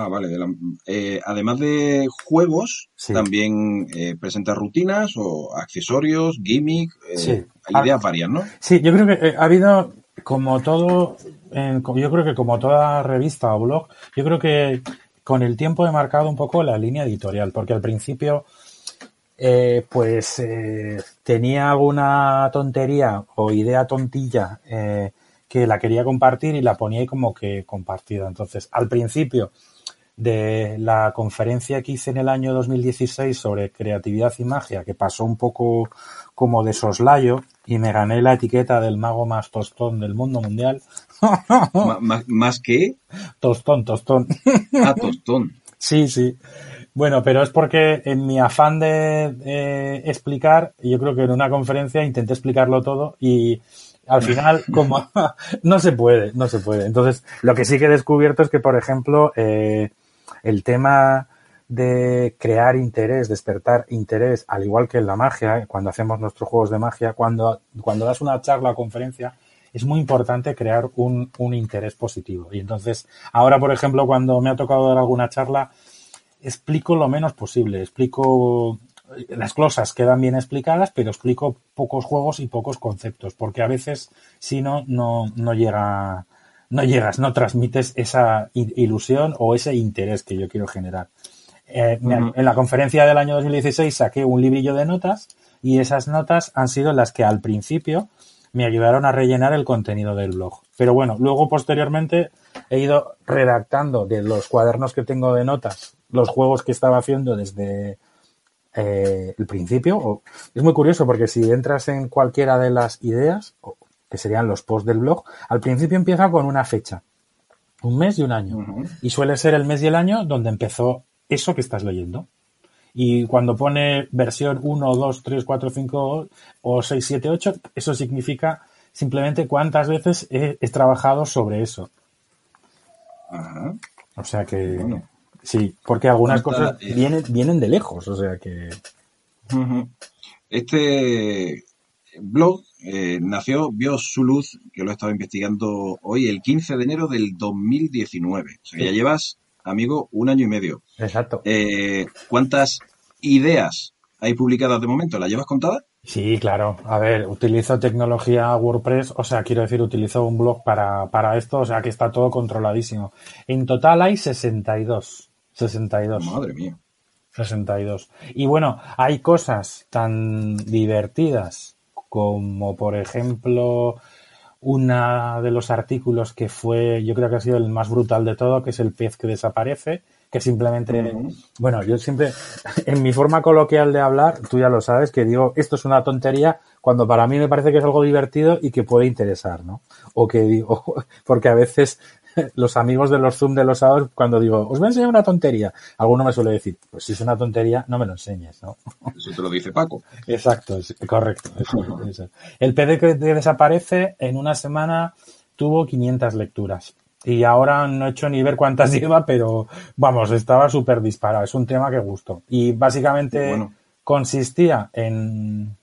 Ah, vale. de la- eh, además de juegos, Sí. también eh, presenta rutinas o accesorios, gimmick, eh, Sí. hay ideas varias, ¿no? Sí, yo creo que eh, ha habido, como todo, yo creo que como toda revista o blog, yo creo que con el tiempo he marcado un poco la línea editorial, porque al principio, eh, pues eh, tenía alguna tontería o idea tontilla eh, que la quería compartir y la ponía ahí como que compartida. Entonces, al principio de la conferencia que hice en el año 2016 sobre creatividad y magia, que pasó un poco como de soslayo y me gané la etiqueta del mago más tostón del mundo mundial. ¿Más que? Tostón, tostón. Ah, tostón. Sí, sí. Bueno, pero es porque en mi afán de eh, explicar, yo creo que en una conferencia intenté explicarlo todo y al final, como no se puede, no se puede. Entonces, lo que sí que he descubierto es que, por ejemplo, eh, el tema de crear interés, despertar interés, al igual que en la magia, cuando hacemos nuestros juegos de magia, cuando, cuando das una charla o conferencia, es muy importante crear un, un interés positivo. Y entonces, ahora, por ejemplo, cuando me ha tocado dar alguna charla, explico lo menos posible. Explico las cosas quedan bien explicadas, pero explico pocos juegos y pocos conceptos, porque a veces si no, no, no llega, no llegas, no transmites esa ilusión o ese interés que yo quiero generar. Eh. En la conferencia del año 2016 saqué un librillo de notas y esas notas han sido las que al principio me ayudaron a rellenar el contenido del blog. Pero bueno, luego posteriormente he ido redactando de los cuadernos que tengo de notas los juegos que estaba haciendo desde eh, el principio. Es muy curioso porque si entras en cualquiera de las ideas, que serían los posts del blog, al principio empieza con una fecha, un mes y un año. Y suele ser el mes y el año donde empezó eso que estás leyendo. Y cuando pone versión 1, 2, 3, 4, 5 o 6, 7, 8, eso significa simplemente cuántas veces he, he trabajado sobre eso. O sea que sí, porque algunas cosas vienen, vienen de lejos, o sea que. Este blog eh, nació, vio su luz, que lo he estado investigando hoy, el 15 de enero del 2019. O sea, que ya llevas, amigo, un año y medio. Exacto. Eh, ¿Cuántas ideas hay publicadas de momento? ¿Las llevas contadas? Sí, claro. A ver, utilizo tecnología WordPress, o sea, quiero decir, utilizo un blog para, para esto, o sea, que está todo controladísimo. En total hay 62. 62. Madre mía. 62. Y bueno, hay cosas tan divertidas como, por ejemplo, una de los artículos que fue, yo creo que ha sido el más brutal de todo, que es el pez que desaparece, que simplemente, bueno, yo siempre, en mi forma coloquial de hablar, tú ya lo sabes, que digo, esto es una tontería, cuando para mí me parece que es algo divertido y que puede interesar, ¿no? O que digo, porque a veces los amigos de los Zoom de los sábados, cuando digo, os voy a enseñar una tontería, alguno me suele decir, pues si es una tontería, no me lo enseñes, ¿no? Eso te lo dice Paco. Exacto, es, correcto. eso, eso. El PD que desaparece en una semana tuvo 500 lecturas. Y ahora no he hecho ni ver cuántas lleva, pero vamos, estaba súper disparado. Es un tema que gustó. Y básicamente Bueno. consistía en,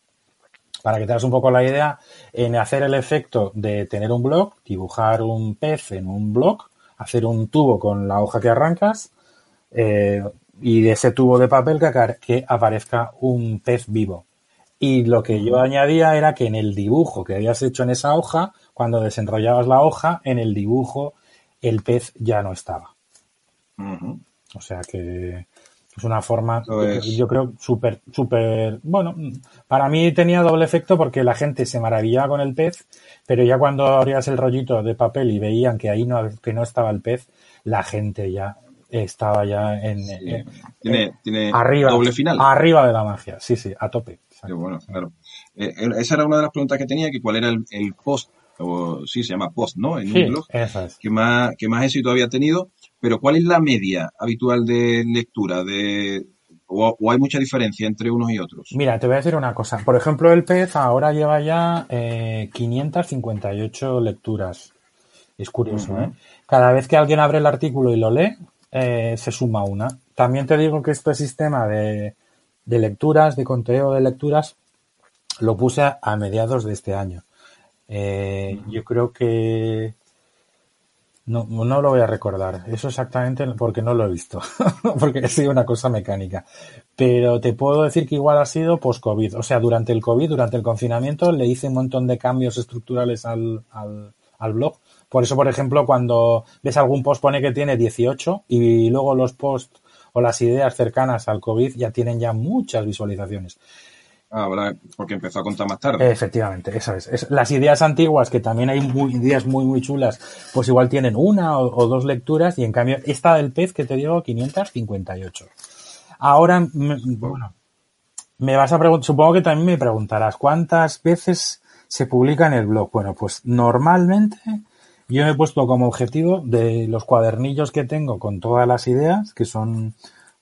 para que te hagas un poco la idea, en hacer el efecto de tener un blog, dibujar un pez en un blog, hacer un tubo con la hoja que arrancas eh, y de ese tubo de papel que, aparezca un pez vivo. Y lo que yo añadía era que en el dibujo que habías hecho en esa hoja, cuando desenrollabas la hoja, en el dibujo el pez ya no estaba. O sea que es una forma, es. yo creo, súper, súper, bueno, para mí tenía doble efecto porque la gente se maravillaba con el pez, pero ya cuando abrías el rollito de papel y veían que ahí no, que no estaba el pez, la gente ya estaba ya en, en- Tiene, tiene arriba, doble final. arriba de la magia, sí, sí, a tope. Qué bueno, claro. Eh, eh, esa era una de las preguntas que tenía, que cuál era el, el post, o sí, se llama post, ¿no? En Sí, un blog, es. que más, que más éxito había tenido, pero ¿cuál es la media habitual de lectura? de o, o hay mucha diferencia entre unos y otros? Mira, te voy a decir una cosa. Por ejemplo, el pez ahora lleva ya eh, 558 lecturas. Es curioso. ¿eh? Cada vez que alguien abre el artículo y lo lee, eh, se suma una. También te digo que este sistema de, de lecturas, de conteo de lecturas, lo puse a, a mediados de este año. Eh, yo creo que no, no lo voy a recordar. Eso exactamente porque no lo he visto. porque ha sido una cosa mecánica. Pero te puedo decir que igual ha sido post-COVID. O sea, durante el COVID, durante el confinamiento, le hice un montón de cambios estructurales al, al, al blog. Por eso, por ejemplo, cuando ves algún post pone que tiene 18 y luego los posts o las ideas cercanas al COVID ya tienen ya muchas visualizaciones. Ah, ¿verdad? Porque empezó a contar más tarde. Efectivamente, eso es. Es- Las ideas antiguas, que también hay muy, ideas muy, muy chulas, pues igual tienen una o, dos lecturas y en cambio esta del pez que te digo, 558. Ahora, bueno, me vas a preguntar, supongo que también me preguntarás, ¿cuántas veces se publica en el blog? Bueno, pues normalmente yo me he puesto como objetivo de los cuadernillos que tengo con todas las ideas, que son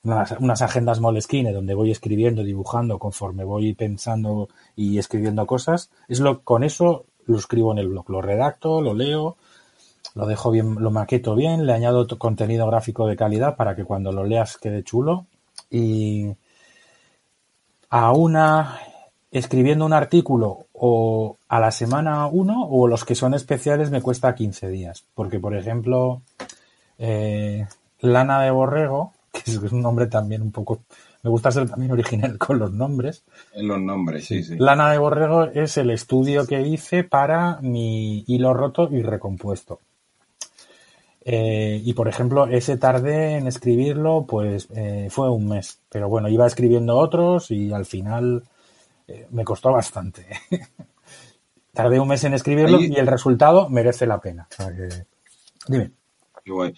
unas, unas agendas Moleskine donde voy escribiendo, dibujando conforme voy pensando y escribiendo cosas. Es lo, con eso lo escribo en el blog. Lo redacto, lo leo, lo dejo bien, lo maqueto bien, le añado contenido gráfico de calidad para que cuando lo leas quede chulo. Y a una escribiendo un artículo o a la semana uno o los que son especiales me cuesta 15 días. Porque, por ejemplo, eh, Lana de Borrego, que es un nombre también un poco... Me gusta ser también original con los nombres. En los nombres, sí, sí. Lana de Borrego es el estudio que hice para mi hilo roto y recompuesto. Eh, y por ejemplo, ese tardé en escribirlo, pues eh, fue un mes. Pero bueno, iba escribiendo otros y al final eh, me costó bastante. Tardé un mes en escribirlo Ahí- y el resultado merece la pena. O sea que- Dime. Qué guay.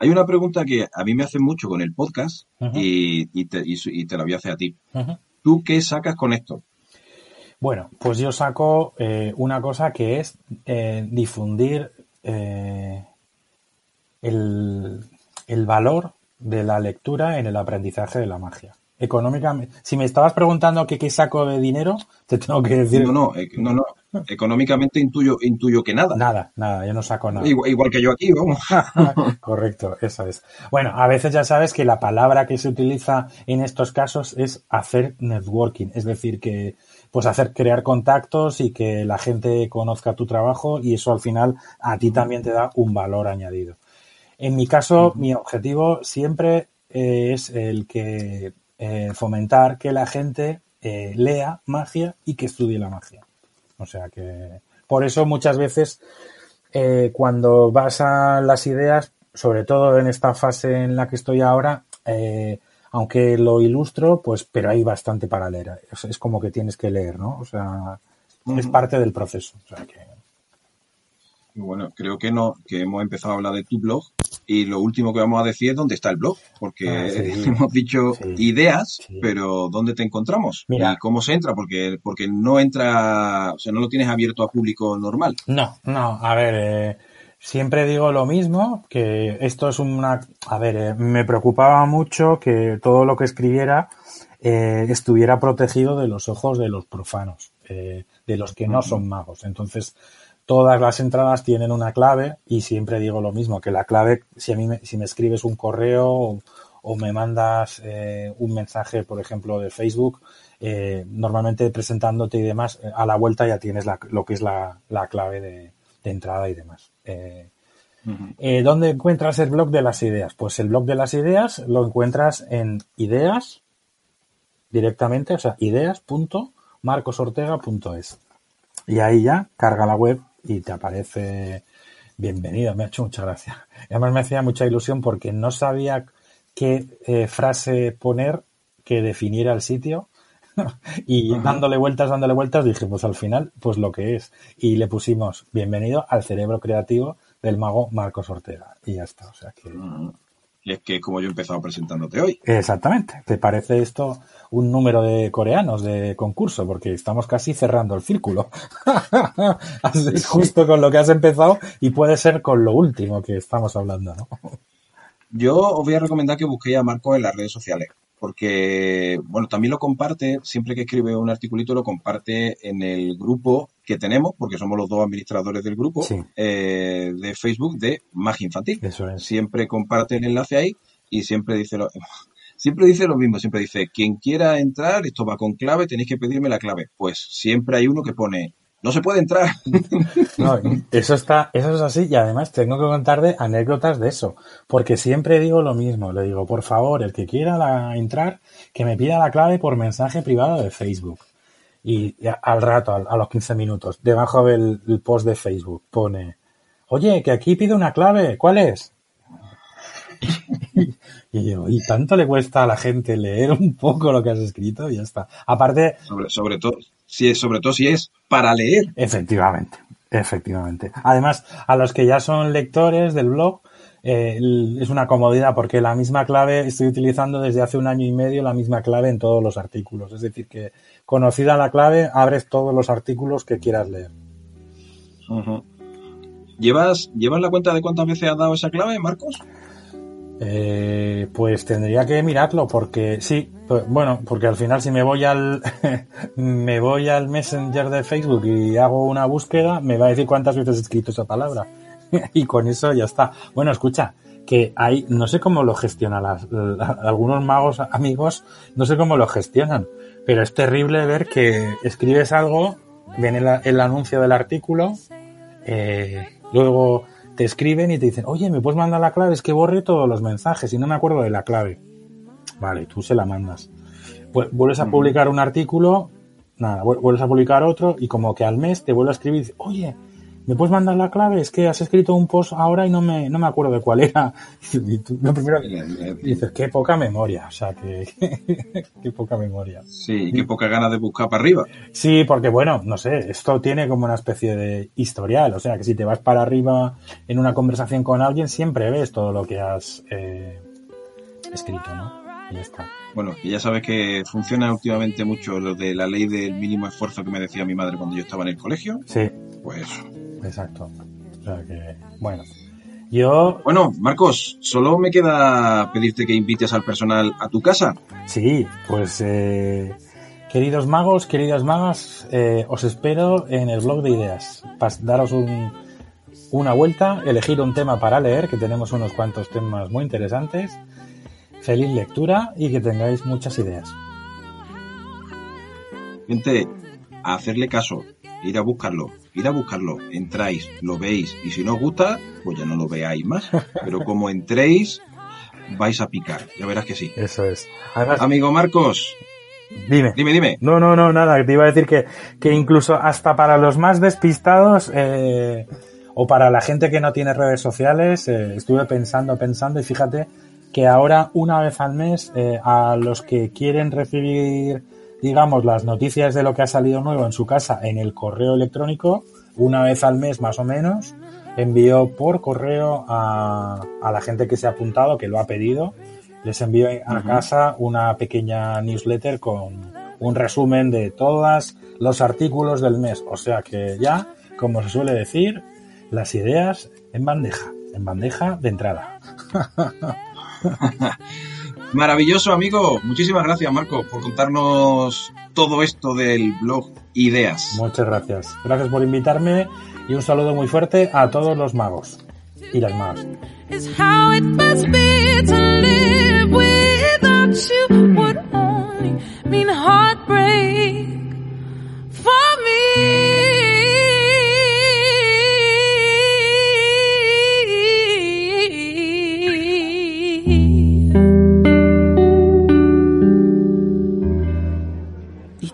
Hay una pregunta que a mí me hacen mucho con el podcast y, y te, y te la voy a hacer a ti. ¿Tú qué sacas con esto? Bueno, pues yo saco eh, una cosa que es eh, difundir eh, el, el valor de la lectura en el aprendizaje de la magia. Económicamente, si me estabas preguntando que qué saco de dinero, te tengo que decir No, no, eh, no, no. Económicamente intuyo, intuyo que nada. nada, nada, yo no saco nada. Igual, igual que yo aquí, vamos. Correcto, eso es. Bueno, a veces ya sabes que la palabra que se utiliza en estos casos es hacer networking, es decir, que pues hacer crear contactos y que la gente conozca tu trabajo y eso al final a ti también te da un valor añadido. En mi caso, mi objetivo siempre eh, es el que eh, fomentar que la gente eh, lea magia y que estudie la magia. O sea que por eso muchas veces eh, cuando vas a las ideas, sobre todo en esta fase en la que estoy ahora, eh, aunque lo ilustro, pues, pero hay bastante para leer. Es, es como que tienes que leer, ¿no? O sea, es parte del proceso. O sea que, Bueno, creo que no, que hemos empezado a hablar de tu blog y lo último que vamos a decir es dónde está el blog, porque Ah, sí. hemos dicho Sí. ideas, pero ¿dónde te encontramos? Mira. ¿Y cómo se entra? Porque, porque no entra, o sea, no lo tienes abierto a público normal. No, no, a ver, eh, siempre digo lo mismo, que esto es una... A ver, eh, me preocupaba mucho que todo lo que escribiera eh, estuviera protegido de los ojos de los profanos, eh, de los que no son magos. Entonces, todas las entradas tienen una clave y siempre digo lo mismo, que la clave, si a mí me, si me escribes un correo o, o me mandas eh, un mensaje, por ejemplo, de Facebook, eh, normalmente presentándote y demás, eh, a la vuelta ya tienes la- lo que es la, la clave de, de entrada y demás. Eh, ¿Dónde encuentras el blog de las ideas? Pues el blog de las ideas lo encuentras en ideas directamente, o sea, ideas.marcosortega.es. Y ahí ya carga la web y te aparece bienvenido. Me ha hecho mucha gracia. Y además me hacía mucha ilusión porque no sabía qué eh, frase poner que definiera el sitio. y Ajá. dándole vueltas, dándole vueltas, dije, pues al final, pues lo que es. Y le pusimos bienvenido al cerebro creativo del mago Marcos Ortega. Y ya está. O sea que. Es que como yo he empezado presentándote hoy. Exactamente. ¿Te parece esto un número de coreanos de concurso? Porque estamos casi cerrando el círculo. es justo con lo que has empezado y puede ser con lo último que estamos hablando, ¿no? Yo os voy a recomendar que busquéis a Marco en las redes sociales, porque, bueno, también lo comparte, siempre que escribe un articulito lo comparte en el grupo que tenemos, porque somos los dos administradores del grupo, Sí. eh, de Facebook de Magia Infantil. Eso es. Siempre comparte el enlace ahí y siempre dice lo, siempre dice lo mismo, siempre dice, quien quiera entrar, esto va con clave, tenéis que pedirme la clave. Pues siempre hay uno que pone, no se puede entrar. No, eso está, eso es así y además tengo que contar de anécdotas de eso, porque siempre digo lo mismo, le digo, por favor, el que quiera la- entrar, que me pida la clave por mensaje privado de Facebook. Y al rato, a, los 15 minutos, debajo del el post de Facebook pone, oye, que aquí pide una clave, ¿cuál es? Y yo, ¿y tanto le cuesta a la gente leer un poco lo que has escrito? Y ya está. Aparte, Sobre, sobre todo, si es, sobre todo si es para leer. Efectivamente, efectivamente. Además, a los que ya son lectores del blog, eh, es una comodidad porque la misma clave estoy utilizando desde hace un año y medio la misma clave en todos los artículos. Es decir, que conocida la clave, abres todos los artículos que quieras leer. ¿Llevas, ¿Llevas la cuenta de cuántas veces has dado esa clave, Marcos? Eh, pues tendría que mirarlo porque sí, pues, bueno, porque al final si me voy al me voy al Messenger de Facebook y hago una búsqueda, me va a decir cuántas veces he escrito esa palabra y con eso ya está. Bueno, escucha, que hay, no sé cómo lo gestionan las, la- algunos magos amigos, no sé cómo lo gestionan, pero es terrible ver que escribes algo, viene el, el anuncio del artículo, eh, luego te escriben y te dicen, oye, ¿me puedes mandar la clave? Es que borré todos los mensajes y no me acuerdo de la clave. Vale, tú se la mandas. Vu- Vuelves a publicar un artículo, nada, vu- vuelves a publicar otro y como que al mes te vuelve a escribir oye, ¿me puedes mandar la clave? Es que has escrito un post ahora y no me, no me acuerdo de cuál era. Y tú, lo primero que dices, qué poca memoria, o sea, que, qué poca memoria. Sí, qué poca ganas de buscar para arriba. Sí, porque bueno, no sé, esto tiene como una especie de historial, o sea, que si te vas para arriba en una conversación con alguien, siempre ves todo lo que has eh, escrito, ¿no? Y ya está. Bueno, y ya sabes que funciona últimamente mucho lo de la ley del mínimo esfuerzo que me decía mi madre cuando yo estaba en el colegio. Sí, Pues eso. Exacto. O sea que, bueno. Yo, Bueno, Marcos, solo me queda pedirte que invites al personal a tu casa. sí, pues, eh, queridos magos, queridas magas, eh, os espero en el blog de ideas. Pas- daros un, una vuelta, elegir un tema para leer, que tenemos unos cuantos temas muy interesantes. Feliz lectura y que tengáis muchas ideas. Gente, a hacerle caso, ir a buscarlo, ir a buscarlo, entráis, lo veis, y si no os gusta, pues ya no lo veáis más. Pero como entréis, vais a picar, ya verás que sí. Eso es. Amigo Marcos, Dime. Dime, dime. No, no, no, nada. Te iba a decir que, que incluso hasta para los más despistados eh, o para la gente que no tiene redes sociales, eh, estuve pensando, pensando y fíjate que ahora una vez al mes eh, a los que quieren recibir, digamos, las noticias de lo que ha salido nuevo en su casa en el correo electrónico, una vez al mes más o menos, envío por correo a, a la gente que se ha apuntado, que lo ha pedido, les envío a casa una pequeña newsletter con un resumen de todos los artículos del mes. O sea que ya, como se suele decir, las ideas en bandeja, en bandeja de entrada. Maravilloso, amigo. Muchísimas gracias, Marco, por contarnos todo esto del blog Ideas. Muchas gracias. Gracias por invitarme y un saludo muy fuerte a todos los magos y las magas.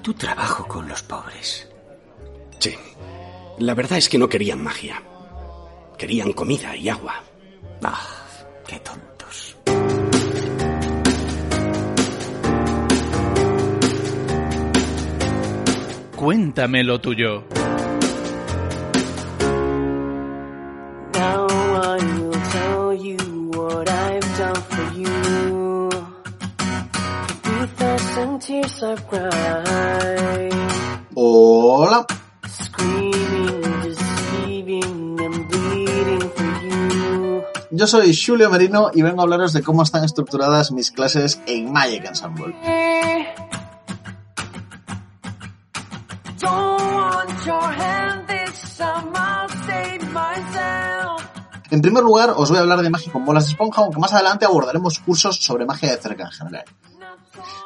Tu trabajo con los pobres? Sí. La verdad es que no querían magia. Querían comida y agua. Ah, qué tontos. Cuéntame lo tuyo. Yo soy Julio Merino y vengo a hablaros de cómo están estructuradas mis clases en Magic Ensemble. En primer lugar, os voy a hablar de magia con bolas de esponja, aunque más adelante abordaremos cursos sobre magia de cerca en general.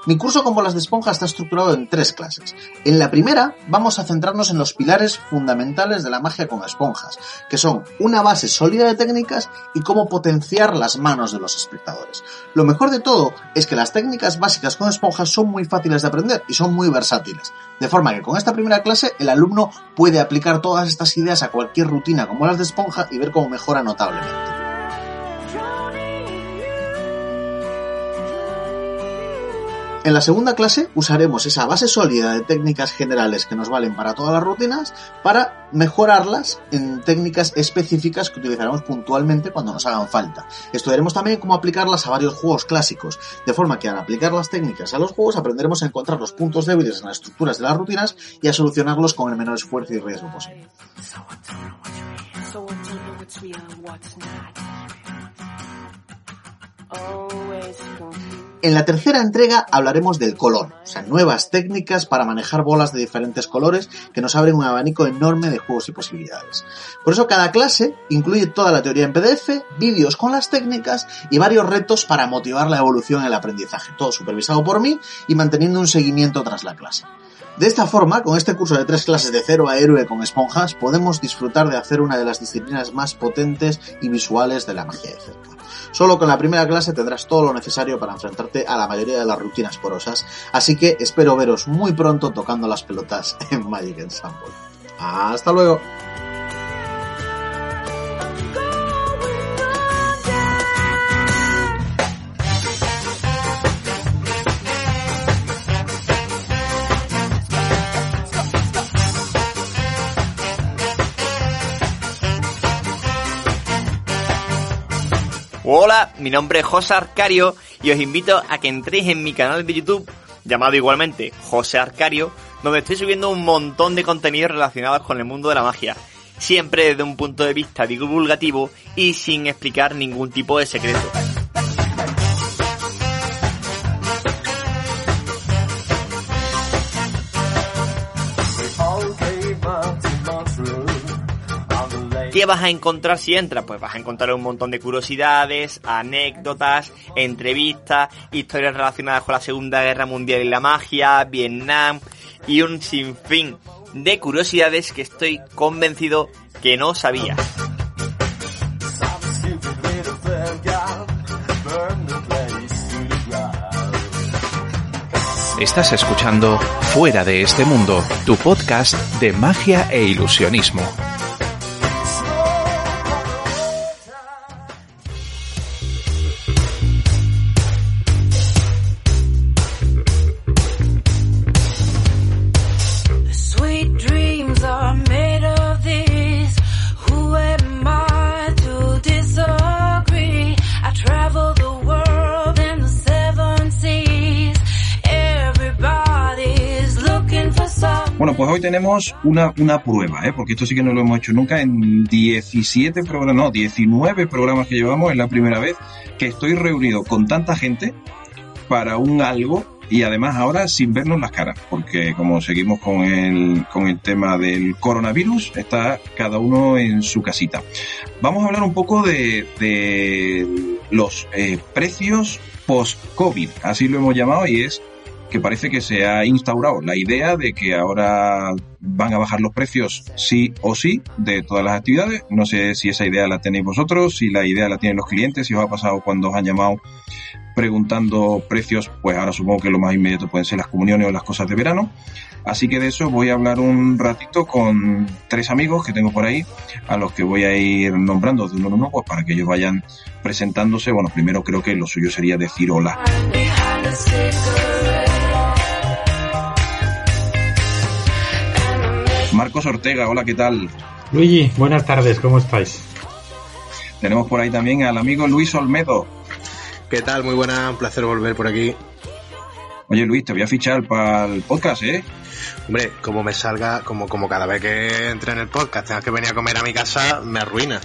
Mi curso con bolas de esponja está estructurado en tres clases. En la primera vamos a centrarnos en los pilares fundamentales de la magia con esponjas, que son una base sólida de técnicas y cómo potenciar las manos de los espectadores. Lo mejor de todo es que las técnicas básicas con esponjas son muy fáciles de aprender y son muy versátiles, de forma que con esta primera clase el alumno puede aplicar todas estas ideas a cualquier rutina con bolas de esponja y ver cómo mejora notablemente. En la segunda clase usaremos esa base sólida de técnicas generales que nos valen para todas las rutinas para mejorarlas en técnicas específicas que utilizaremos puntualmente cuando nos hagan falta. Estudiaremos también cómo aplicarlas a varios juegos clásicos, de forma que al aplicar las técnicas a los juegos aprenderemos a encontrar los puntos débiles en las estructuras de las rutinas y a solucionarlos con el menor esfuerzo y riesgo posible. En la tercera entrega hablaremos del color, o sea, nuevas técnicas para manejar bolas de diferentes colores que nos abren un abanico enorme de juegos y posibilidades. Por eso cada clase incluye toda la teoría en PDF, vídeos con las técnicas y varios retos para motivar la evolución en el aprendizaje, todo supervisado por mí y manteniendo un seguimiento tras la clase. De esta forma, con este curso de tres clases de cero a héroe con esponjas, podemos disfrutar de hacer una de las disciplinas más potentes y visuales de la magia de cerca. Solo con la primera clase tendrás todo lo necesario para enfrentarte a la mayoría de las rutinas porosas, así que espero veros muy pronto tocando las pelotas en Magic Ensemble. ¡Hasta luego! Hola, mi nombre es José Arcario y os invito a que entréis en mi canal de YouTube, llamado igualmente José Arcario, donde estoy subiendo un montón de contenidos relacionados con el mundo de la magia, siempre desde un punto de vista divulgativo y sin explicar ningún tipo de secreto. ¿Qué vas a encontrar si entras? Pues vas a encontrar un montón de curiosidades, anécdotas, entrevistas, historias relacionadas con la Segunda Guerra Mundial y la magia, Vietnam, y un sinfín de curiosidades que estoy convencido que no sabía. Estás escuchando Fuera de este mundo, tu podcast de magia e ilusionismo. Tenemos una, una prueba, ¿eh? porque esto sí que no lo hemos hecho nunca en 17 programas, no, 19 programas que llevamos, es la primera vez que estoy reunido con tanta gente para un algo y además ahora sin vernos las caras, porque como seguimos con el, con el tema del coronavirus, está cada uno en su casita. Vamos a hablar un poco de, de los eh, precios post-COVID, así lo hemos llamado, y es que parece que se ha instaurado la idea de que ahora van a bajar los precios sí o sí de todas las actividades. No sé si esa idea la tenéis vosotros, si la idea la tienen los clientes, si os ha pasado cuando os han llamado preguntando precios, pues ahora supongo que lo más inmediato pueden ser las comuniones o las cosas de verano. Así que de eso voy a hablar un ratito con tres amigos que tengo por ahí, a los que voy a ir nombrando de uno en uno, pues para que ellos vayan presentándose. Bueno, primero creo que lo suyo sería decir hola. Marcos Ortega, hola, ¿qué tal? Luigi, buenas tardes, ¿cómo estáis? Tenemos por ahí también al amigo Luis Olmedo. ¿Qué tal? Muy buena, un placer volver por aquí. Oye Luis, te voy a fichar para el podcast, ¿eh? Hombre, como me salga, como, como cada vez que entre en el podcast tengas que venir a comer a mi casa, me arruinas.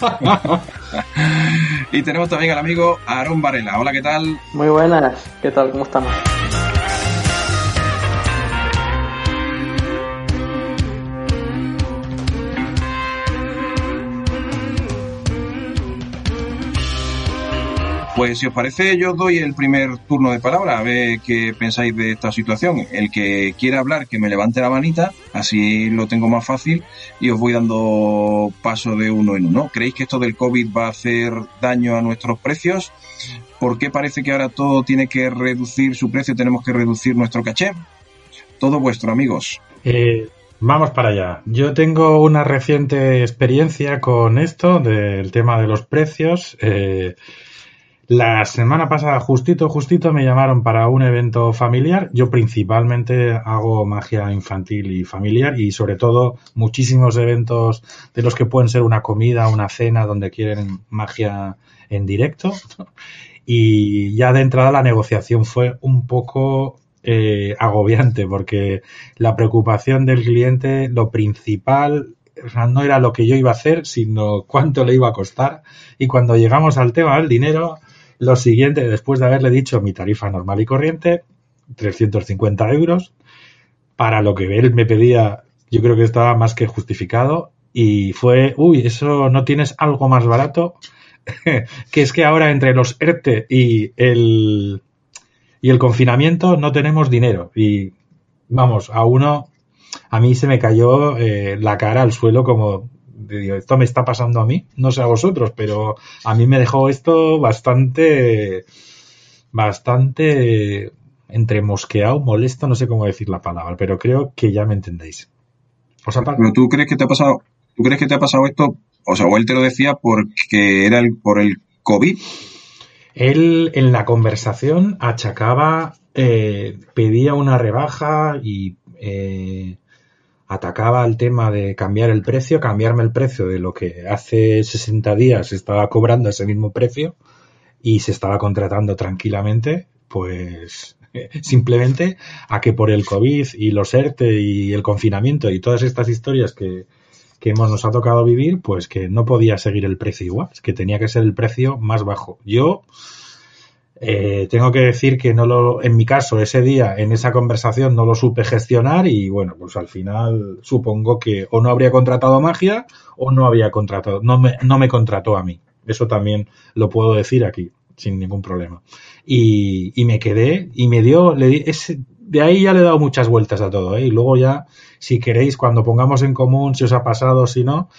y tenemos también al amigo Aaron Varela. Hola, ¿qué tal? Muy buenas, ¿qué tal? ¿Cómo estamos? Pues si os parece, yo doy el primer turno de palabra, a ver qué pensáis de esta situación. El que quiera hablar, que me levante la manita, así lo tengo más fácil y os voy dando paso de uno en uno. ¿Creéis que esto del COVID va a hacer daño a nuestros precios? ¿Por qué parece que ahora todo tiene que reducir su precio? Tenemos que reducir nuestro caché. Todo vuestro, amigos. Eh, vamos para allá. Yo tengo una reciente experiencia con esto del tema de los precios. Eh, la semana pasada, justito, justito, me llamaron para un evento familiar. Yo principalmente hago magia infantil y familiar y sobre todo muchísimos eventos de los que pueden ser una comida, una cena, donde quieren magia en directo. Y ya de entrada la negociación fue un poco eh, agobiante porque la preocupación del cliente, lo principal no era lo que yo iba a hacer, sino cuánto le iba a costar. Y cuando llegamos al tema del dinero, lo siguiente, después de haberle dicho mi tarifa normal y corriente, 350 euros, para lo que él me pedía, yo creo que estaba más que justificado. Y fue, uy, eso no tienes algo más barato, que es que ahora entre los ERTE y el, y el confinamiento no tenemos dinero. Y vamos, a uno, a mí se me cayó eh, la cara al suelo como, digo, esto me está pasando a mí, no sé a vosotros, pero a mí me dejó esto bastante, bastante entre mosqueado, molesto, no sé cómo decir la palabra, pero creo que ya me entendéis. O sea, Pero tú crees que te ha pasado, tú crees que te ha pasado esto, o sea, o él te lo decía porque era el, por el COVID. Él en la conversación achacaba, eh, pedía una rebaja y eh, atacaba el tema de cambiar el precio, cambiarme el precio de lo que hace 60 días estaba cobrando ese mismo precio y se estaba contratando tranquilamente, pues simplemente a que por el COVID y los ERTE y el confinamiento y todas estas historias que, que hemos, nos ha tocado vivir, pues que no podía seguir el precio igual, que tenía que ser el precio más bajo. Yo eh, tengo que decir que no lo, en mi caso, ese día, en esa conversación, no lo supe gestionar y bueno, pues al final supongo que o no habría contratado magia o no había contratado, no me, no me contrató a mí. Eso también lo puedo decir aquí, sin ningún problema. Y, y me quedé y me dio, le di, ese, de ahí ya le he dado muchas vueltas a todo, ¿eh? Y luego ya, si queréis, cuando pongamos en común si os ha pasado si no,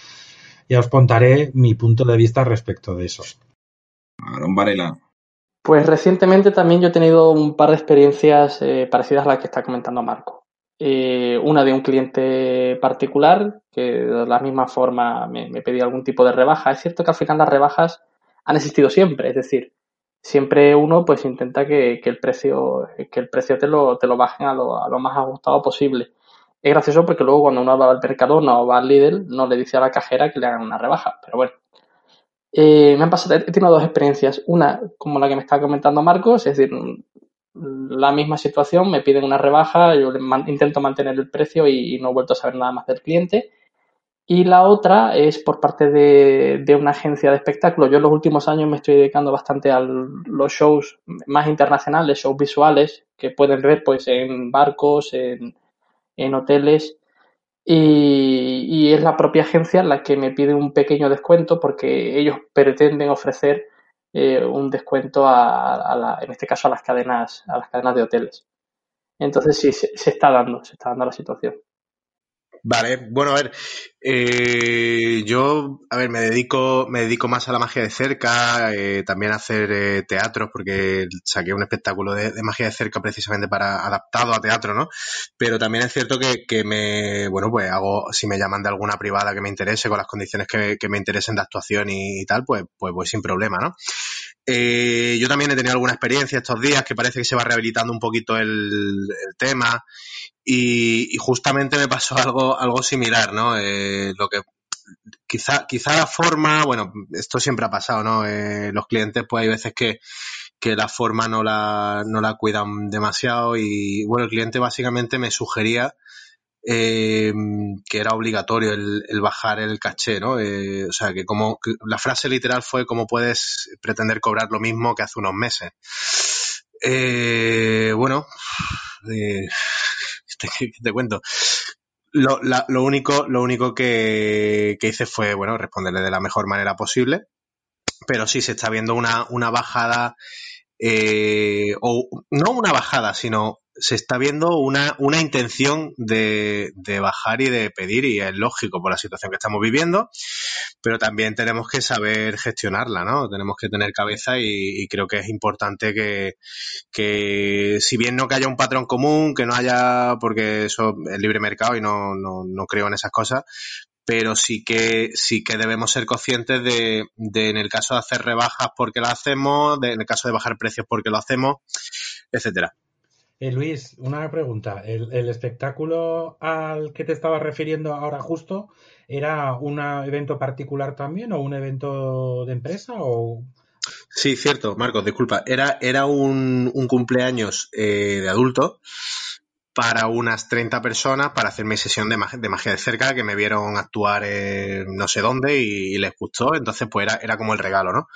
ya os contaré mi punto de vista respecto de eso. Aaron Varela. Pues recientemente también yo he tenido un par de experiencias eh, parecidas a las que está comentando Marco. Eh, una de un cliente particular que de la misma forma me, me pedía algún tipo de rebaja. Es cierto que al final las rebajas han existido siempre, es decir, siempre uno pues intenta que, que el precio que el precio te lo, te lo bajen a lo, a lo más ajustado posible. Es gracioso porque luego cuando uno va al Mercadona o va al Lidl no le dice a la cajera que le hagan una rebaja, pero bueno. Eh, me han pasado, he tenido dos experiencias. Una, como la que me estaba comentando Marcos, es decir, la misma situación, me piden una rebaja, yo intento mantener el precio y, y, no he vuelto a saber nada más del cliente. Y la otra es por parte de, de una agencia de espectáculos. Yo en los últimos años me estoy dedicando bastante a los shows más internacionales, shows visuales, que pueden ver pues en barcos, en, en hoteles y, y, es la propia agencia la que me pide un pequeño descuento porque ellos pretenden ofrecer eh, un descuento a, a la, en este caso a las cadenas a las cadenas de hoteles. Entonces sí se, se está dando se está dando la situación Vale, bueno, a ver, eh, yo, a ver, me dedico, me dedico más a la magia de cerca, eh, también a hacer eh, teatro, porque saqué un espectáculo de, magia de cerca precisamente para adaptado a teatro, ¿no? Pero también es cierto que, que, me, bueno, pues hago, si me llaman de alguna privada que me interese, con las condiciones que, que me interesen de actuación y, y, tal, pues, pues voy sin problema, ¿no? Eh, yo también he tenido alguna experiencia estos días que parece que se va rehabilitando un poquito el tema y, y, justamente me pasó algo, algo similar, ¿no? Eh, lo que quizá, quizá la forma, bueno, esto siempre ha pasado, ¿no? Eh, los clientes, pues hay veces que, que la forma no la, no la cuidan demasiado y, bueno, el cliente básicamente me sugería eh, que era obligatorio el, el, bajar el caché, ¿no? Eh, o sea, que como la frase literal fue cómo puedes pretender cobrar lo mismo que hace unos meses. Eh, bueno, te, cuento. Lo, lo, único, lo único que, que, hice fue, bueno, responderle de la mejor manera posible. Pero sí se está viendo una, una bajada, eh, o no una bajada, sino se está viendo una, una intención de, de, bajar y de pedir, y es lógico por la situación que estamos viviendo, pero también tenemos que saber gestionarla, ¿no? Tenemos que tener cabeza y, creo que es importante que, que, si bien no que haya un patrón común, que no haya, porque eso es libre mercado y no, no, no creo en esas cosas, pero sí que sí que debemos ser conscientes de, de, en el caso de hacer rebajas porque lo hacemos, de, en el caso de bajar precios porque lo hacemos, etcétera. Eh, Luis, una pregunta. ¿El, ¿El, espectáculo al que te estabas refiriendo ahora justo era un evento particular también o un evento de empresa o...? Sí, cierto, Marcos, disculpa. Era, era un, cumpleaños eh, de adulto para unas 30 personas para hacer mi sesión de magia de, magia de cerca que me vieron actuar en no sé dónde y, y les gustó. Entonces, pues era, era como el regalo, ¿no?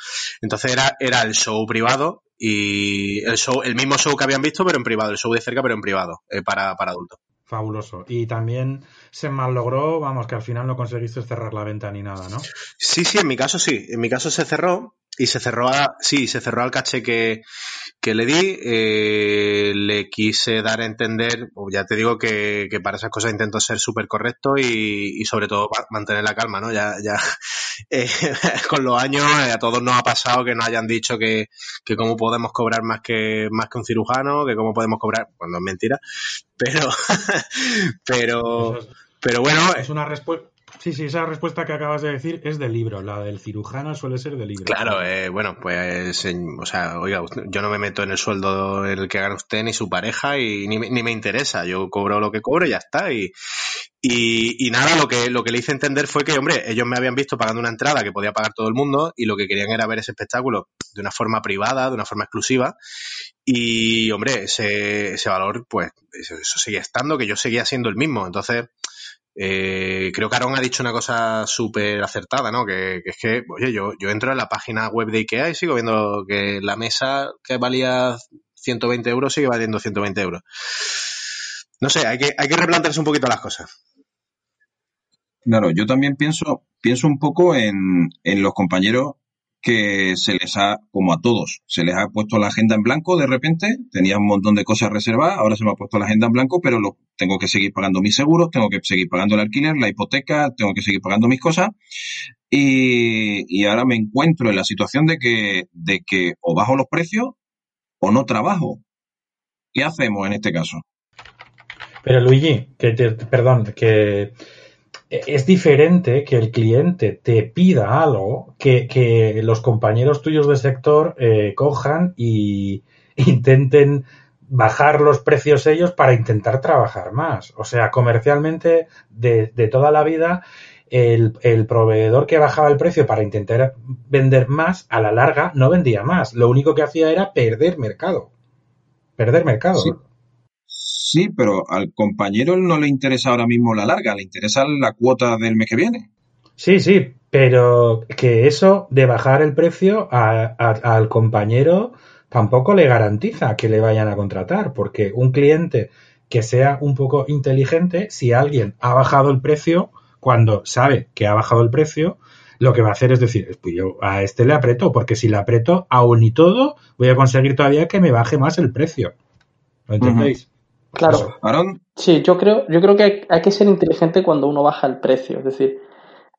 Entonces era, era el show privado y el show, el mismo show que habían visto, pero en privado, el show de cerca, pero en privado, eh, para, para adultos. Fabuloso. Y también se malogró, vamos, que al final no conseguiste cerrar la venta ni nada, ¿no? Sí, sí, en mi caso sí. En mi caso se cerró y se cerró a, sí, se cerró al caché que, que le di. Eh, le quise dar a entender, ya te digo que, que para esas cosas intento ser súper correcto y, y, sobre todo mantener la calma, ¿no? Ya, ya eh, con los años eh, a todos nos ha pasado que nos hayan dicho que, que cómo podemos cobrar más que, más que un cirujano, que cómo podemos cobrar, pues no es mentira, pero, pero, pero bueno. Es una respuesta Sí, sí, esa respuesta que acabas de decir es del libro. La del cirujano suele ser del libro. Claro, eh, bueno, pues, o sea, oiga, yo no me meto en el sueldo en el que gana usted ni su pareja y ni, me interesa. Yo cobro lo que cobro y ya está. Y, y, nada, lo que, lo que le hice entender fue que, hombre, ellos me habían visto pagando una entrada que podía pagar todo el mundo y lo que querían era ver ese espectáculo de una forma privada, de una forma exclusiva. Y, hombre, ese, ese valor, pues, eso, eso seguía estando, que yo seguía siendo el mismo. Entonces, eh, creo que Aaron ha dicho una cosa súper acertada, ¿no? Que, que, es que, oye, yo, yo entro en la página web de IKEA y sigo viendo que la mesa que valía 120 euros sigue valiendo 120 euros. No sé, hay que, hay que replantearse un poquito las cosas. Claro, yo también pienso, pienso un poco en, en los compañeros que se les ha, como a todos, se les ha puesto la agenda en blanco de repente, tenía un montón de cosas reservadas, ahora se me ha puesto la agenda en blanco, pero lo, tengo que seguir pagando mis seguros, tengo que seguir pagando el alquiler, la hipoteca, tengo que seguir pagando mis cosas, y, y ahora me encuentro en la situación de que, de que o bajo los precios o no trabajo. ¿Qué hacemos en este caso? Pero Luigi, que te- perdón, que es diferente que el cliente te pida algo que, que los compañeros tuyos de sector eh, cojan y intenten bajar los precios ellos para intentar trabajar más. O sea, comercialmente de, de toda la vida, el, el proveedor que bajaba el precio para intentar vender más, a la larga no vendía más. Lo único que hacía era perder mercado. Perder mercado. Sí. Sí, pero al compañero no le interesa ahora mismo la larga, le interesa la cuota del mes que viene. Sí, sí, pero que eso de bajar el precio a- a- al compañero tampoco le garantiza que le vayan a contratar, porque un cliente que sea un poco inteligente, si alguien ha bajado el precio, cuando sabe que ha bajado el precio, lo que va a hacer es decir, pues yo a este le aprieto, porque si le aprieto, aún y todo, voy a conseguir todavía que me baje más el precio. ¿Lo entendéis? Claro. Aaron. Sí, yo creo, yo creo que hay, hay que ser inteligente cuando uno baja el precio. Es decir,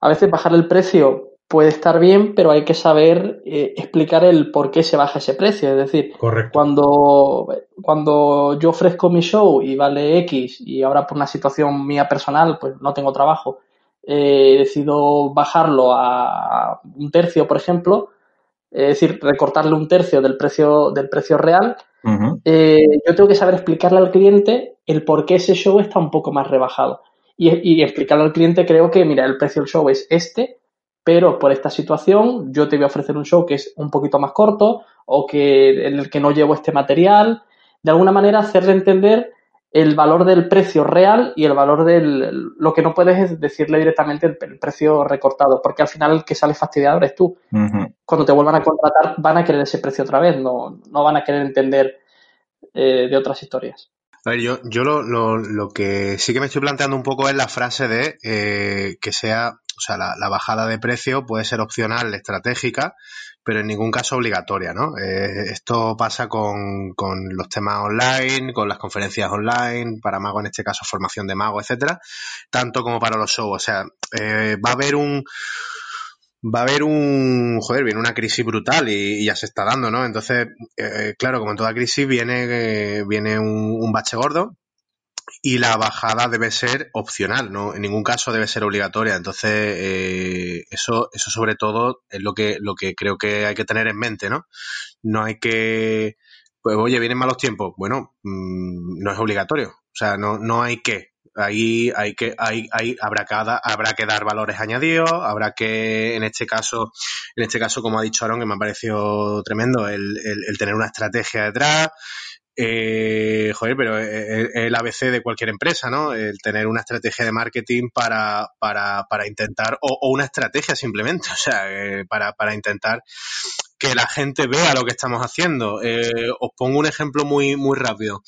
a veces bajar el precio puede estar bien, pero hay que saber eh, explicar el por qué se baja ese precio. Es decir, Correcto. cuando, cuando yo ofrezco mi show y vale X y ahora por una situación mía personal, pues no tengo trabajo, eh, decido bajarlo a un tercio, por ejemplo, es decir, recortarle un tercio del precio, del precio real, eh, yo tengo que saber explicarle al cliente el por qué ese show está un poco más rebajado. Y, y explicarle al cliente, creo que, mira, el precio del show es este, pero por esta situación yo te voy a ofrecer un show que es un poquito más corto o que en el que no llevo este material. De alguna manera, hacerle entender el valor del precio real y el valor del... Lo que no puedes es decirle directamente el, el precio recortado, porque al final el que sale fastidiado eres tú cuando te vuelvan a contratar van a querer ese precio otra vez, no, no van a querer entender eh, de otras historias. A ver, yo, yo lo, lo, lo que sí que me estoy planteando un poco es la frase de eh, que sea, o sea, la, la bajada de precio puede ser opcional, estratégica, pero en ningún caso obligatoria, ¿no? Eh, esto pasa con, con los temas online, con las conferencias online, para mago en este caso formación de mago, etcétera, tanto como para los shows. O sea, eh, va a haber un va a haber un, joder, viene una crisis brutal y, ya se está dando, ¿no? Entonces, eh, claro, como en toda crisis viene, eh, viene un, un bache gordo y la bajada debe ser opcional, ¿no? En ningún caso debe ser obligatoria. Entonces, eh, eso, eso sobre todo es lo que, lo que creo que hay que tener en mente, ¿no? No hay que, pues oye, vienen malos tiempos. Bueno, mmm, no es obligatorio. O sea, no, no hay que. Ahí hay que, hay, hay, habrá, cada, habrá que dar valores añadidos, habrá que, en este caso, en este caso, como ha dicho Aaron, que me ha parecido tremendo, el, el, el tener una estrategia detrás, eh, joder, pero es el ABC de cualquier empresa, ¿no? El tener una estrategia de marketing para, para, para intentar, o, una estrategia simplemente, o sea, eh, para, para intentar que la gente vea lo que estamos haciendo. Eh, os pongo un ejemplo muy, muy rápido.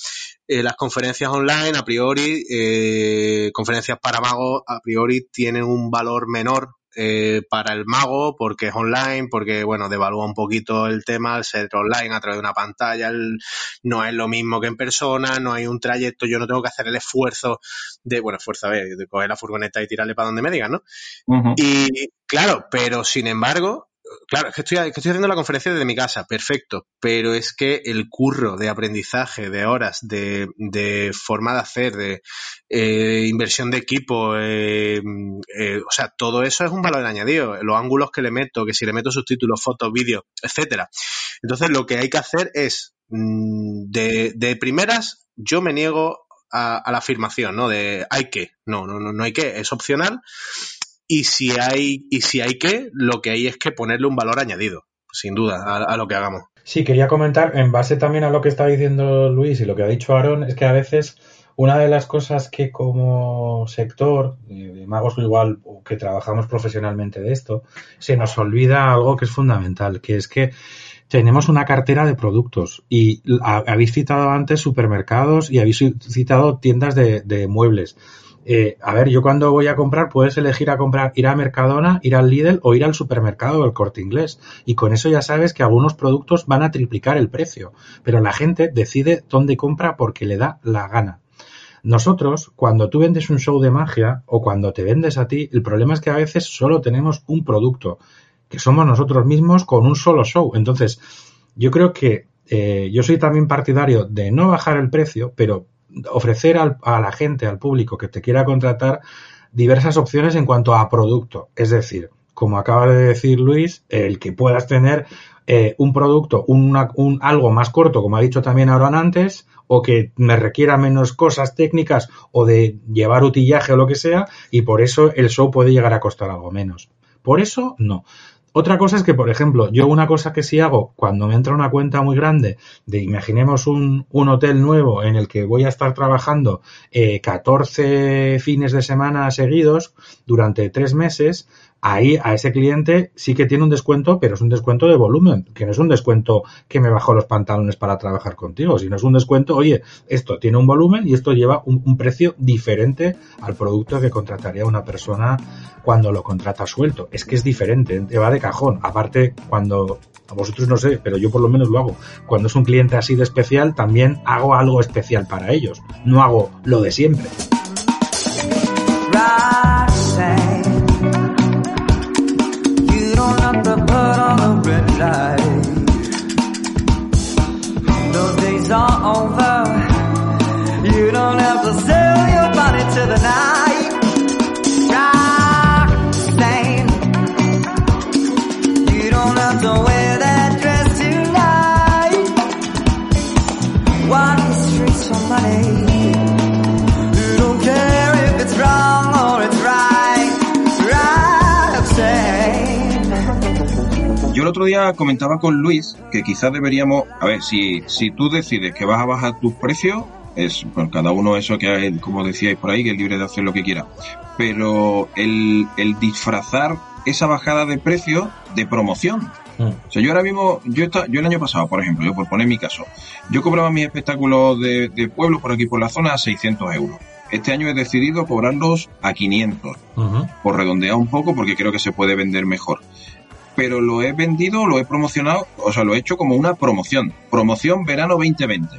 Eh, las conferencias online, a priori, eh, conferencias para magos, a priori tienen un valor menor eh, para el mago porque es online, porque bueno, devalúa un poquito el tema al ser online a través de una pantalla, el, no es lo mismo que en persona, no hay un trayecto, yo no tengo que hacer el esfuerzo de, bueno, esfuerzo a ver, de coger la furgoneta y tirarle para donde me digan, ¿no? Uh -huh. Y claro, pero sin embargo, claro, es que estoy, haciendo la conferencia desde mi casa, perfecto, pero es que el curro de aprendizaje, de horas, de, de forma de hacer, de eh, inversión de equipo, eh, eh, o sea, todo eso es un valor añadido. Los ángulos que le meto, que si le meto subtítulos, fotos, vídeos, etcétera. Entonces, lo que hay que hacer es, mm, de, de primeras, yo me niego a, a, la afirmación, ¿no? De hay que, no, no, no, no hay que, es opcional y si hay y si hay que lo que hay es que ponerle un valor añadido sin duda a, lo que hagamos. Sí quería comentar en base también a lo que está diciendo Luis y lo que ha dicho Aaron es que a veces una de las cosas que como sector de magos igual que trabajamos profesionalmente de esto se nos olvida algo que es fundamental que es que tenemos una cartera de productos y habéis citado antes supermercados y habéis citado tiendas de muebles eh, a ver, yo cuando voy a comprar puedes elegir a comprar, ir a Mercadona, ir al Lidl o ir al supermercado del corte inglés. Y con eso ya sabes que algunos productos van a triplicar el precio. Pero la gente decide dónde compra porque le da la gana. Nosotros, cuando tú vendes un show de magia o cuando te vendes a ti, el problema es que a veces solo tenemos un producto, que somos nosotros mismos con un solo show. Entonces, yo creo que eh, yo soy también partidario de no bajar el precio, pero ofrecer al- a la gente, al público que te quiera contratar, diversas opciones en cuanto a producto. Es decir, como acaba de decir Luis, el que puedas tener eh, un producto, un, algo más corto, como ha dicho también Aaron antes, o que me requiera menos cosas técnicas o de llevar utillaje o lo que sea, y por eso el show puede llegar a costar algo menos. Por eso, no. Otra cosa es que, por ejemplo, yo una cosa que sí hago cuando me entra una cuenta muy grande de, imaginemos un, un hotel nuevo en el que voy a estar trabajando eh, 14 fines de semana seguidos durante tres meses, ahí a ese cliente sí que tiene un descuento, pero es un descuento de volumen, que no es un descuento que me bajo los pantalones para trabajar contigo, sino es un descuento, oye, esto tiene un volumen y esto lleva un, precio diferente al producto que contrataría una persona cuando lo contrata suelto. Es que es diferente, te va de cajón. Aparte, cuando a vosotros no sé, pero yo por lo menos lo hago. Cuando es un cliente así de especial, también hago algo especial para ellos. No hago lo de siempre. Red light. Those days are over. You don't have to sell your body to the night. Otro día comentaba con Luis que quizás deberíamos, a ver, si, si tú decides que vas a bajar tus precios, es pues cada uno eso que hay, como decíais por ahí, que es libre de hacer lo que quiera. Pero el, el disfrazar esa bajada de precio de promoción. O sea, yo ahora mismo, yo, esta- yo el año pasado, por ejemplo, yo por poner mi caso, yo cobraba mis espectáculos de, de pueblo por aquí por la zona a 600 euros. Este año he decidido cobrarlos a 500 por redondear un poco porque creo que se puede vender mejor. Pero lo he vendido, lo he promocionado, o sea, lo he hecho como una promoción. Promoción verano 2020.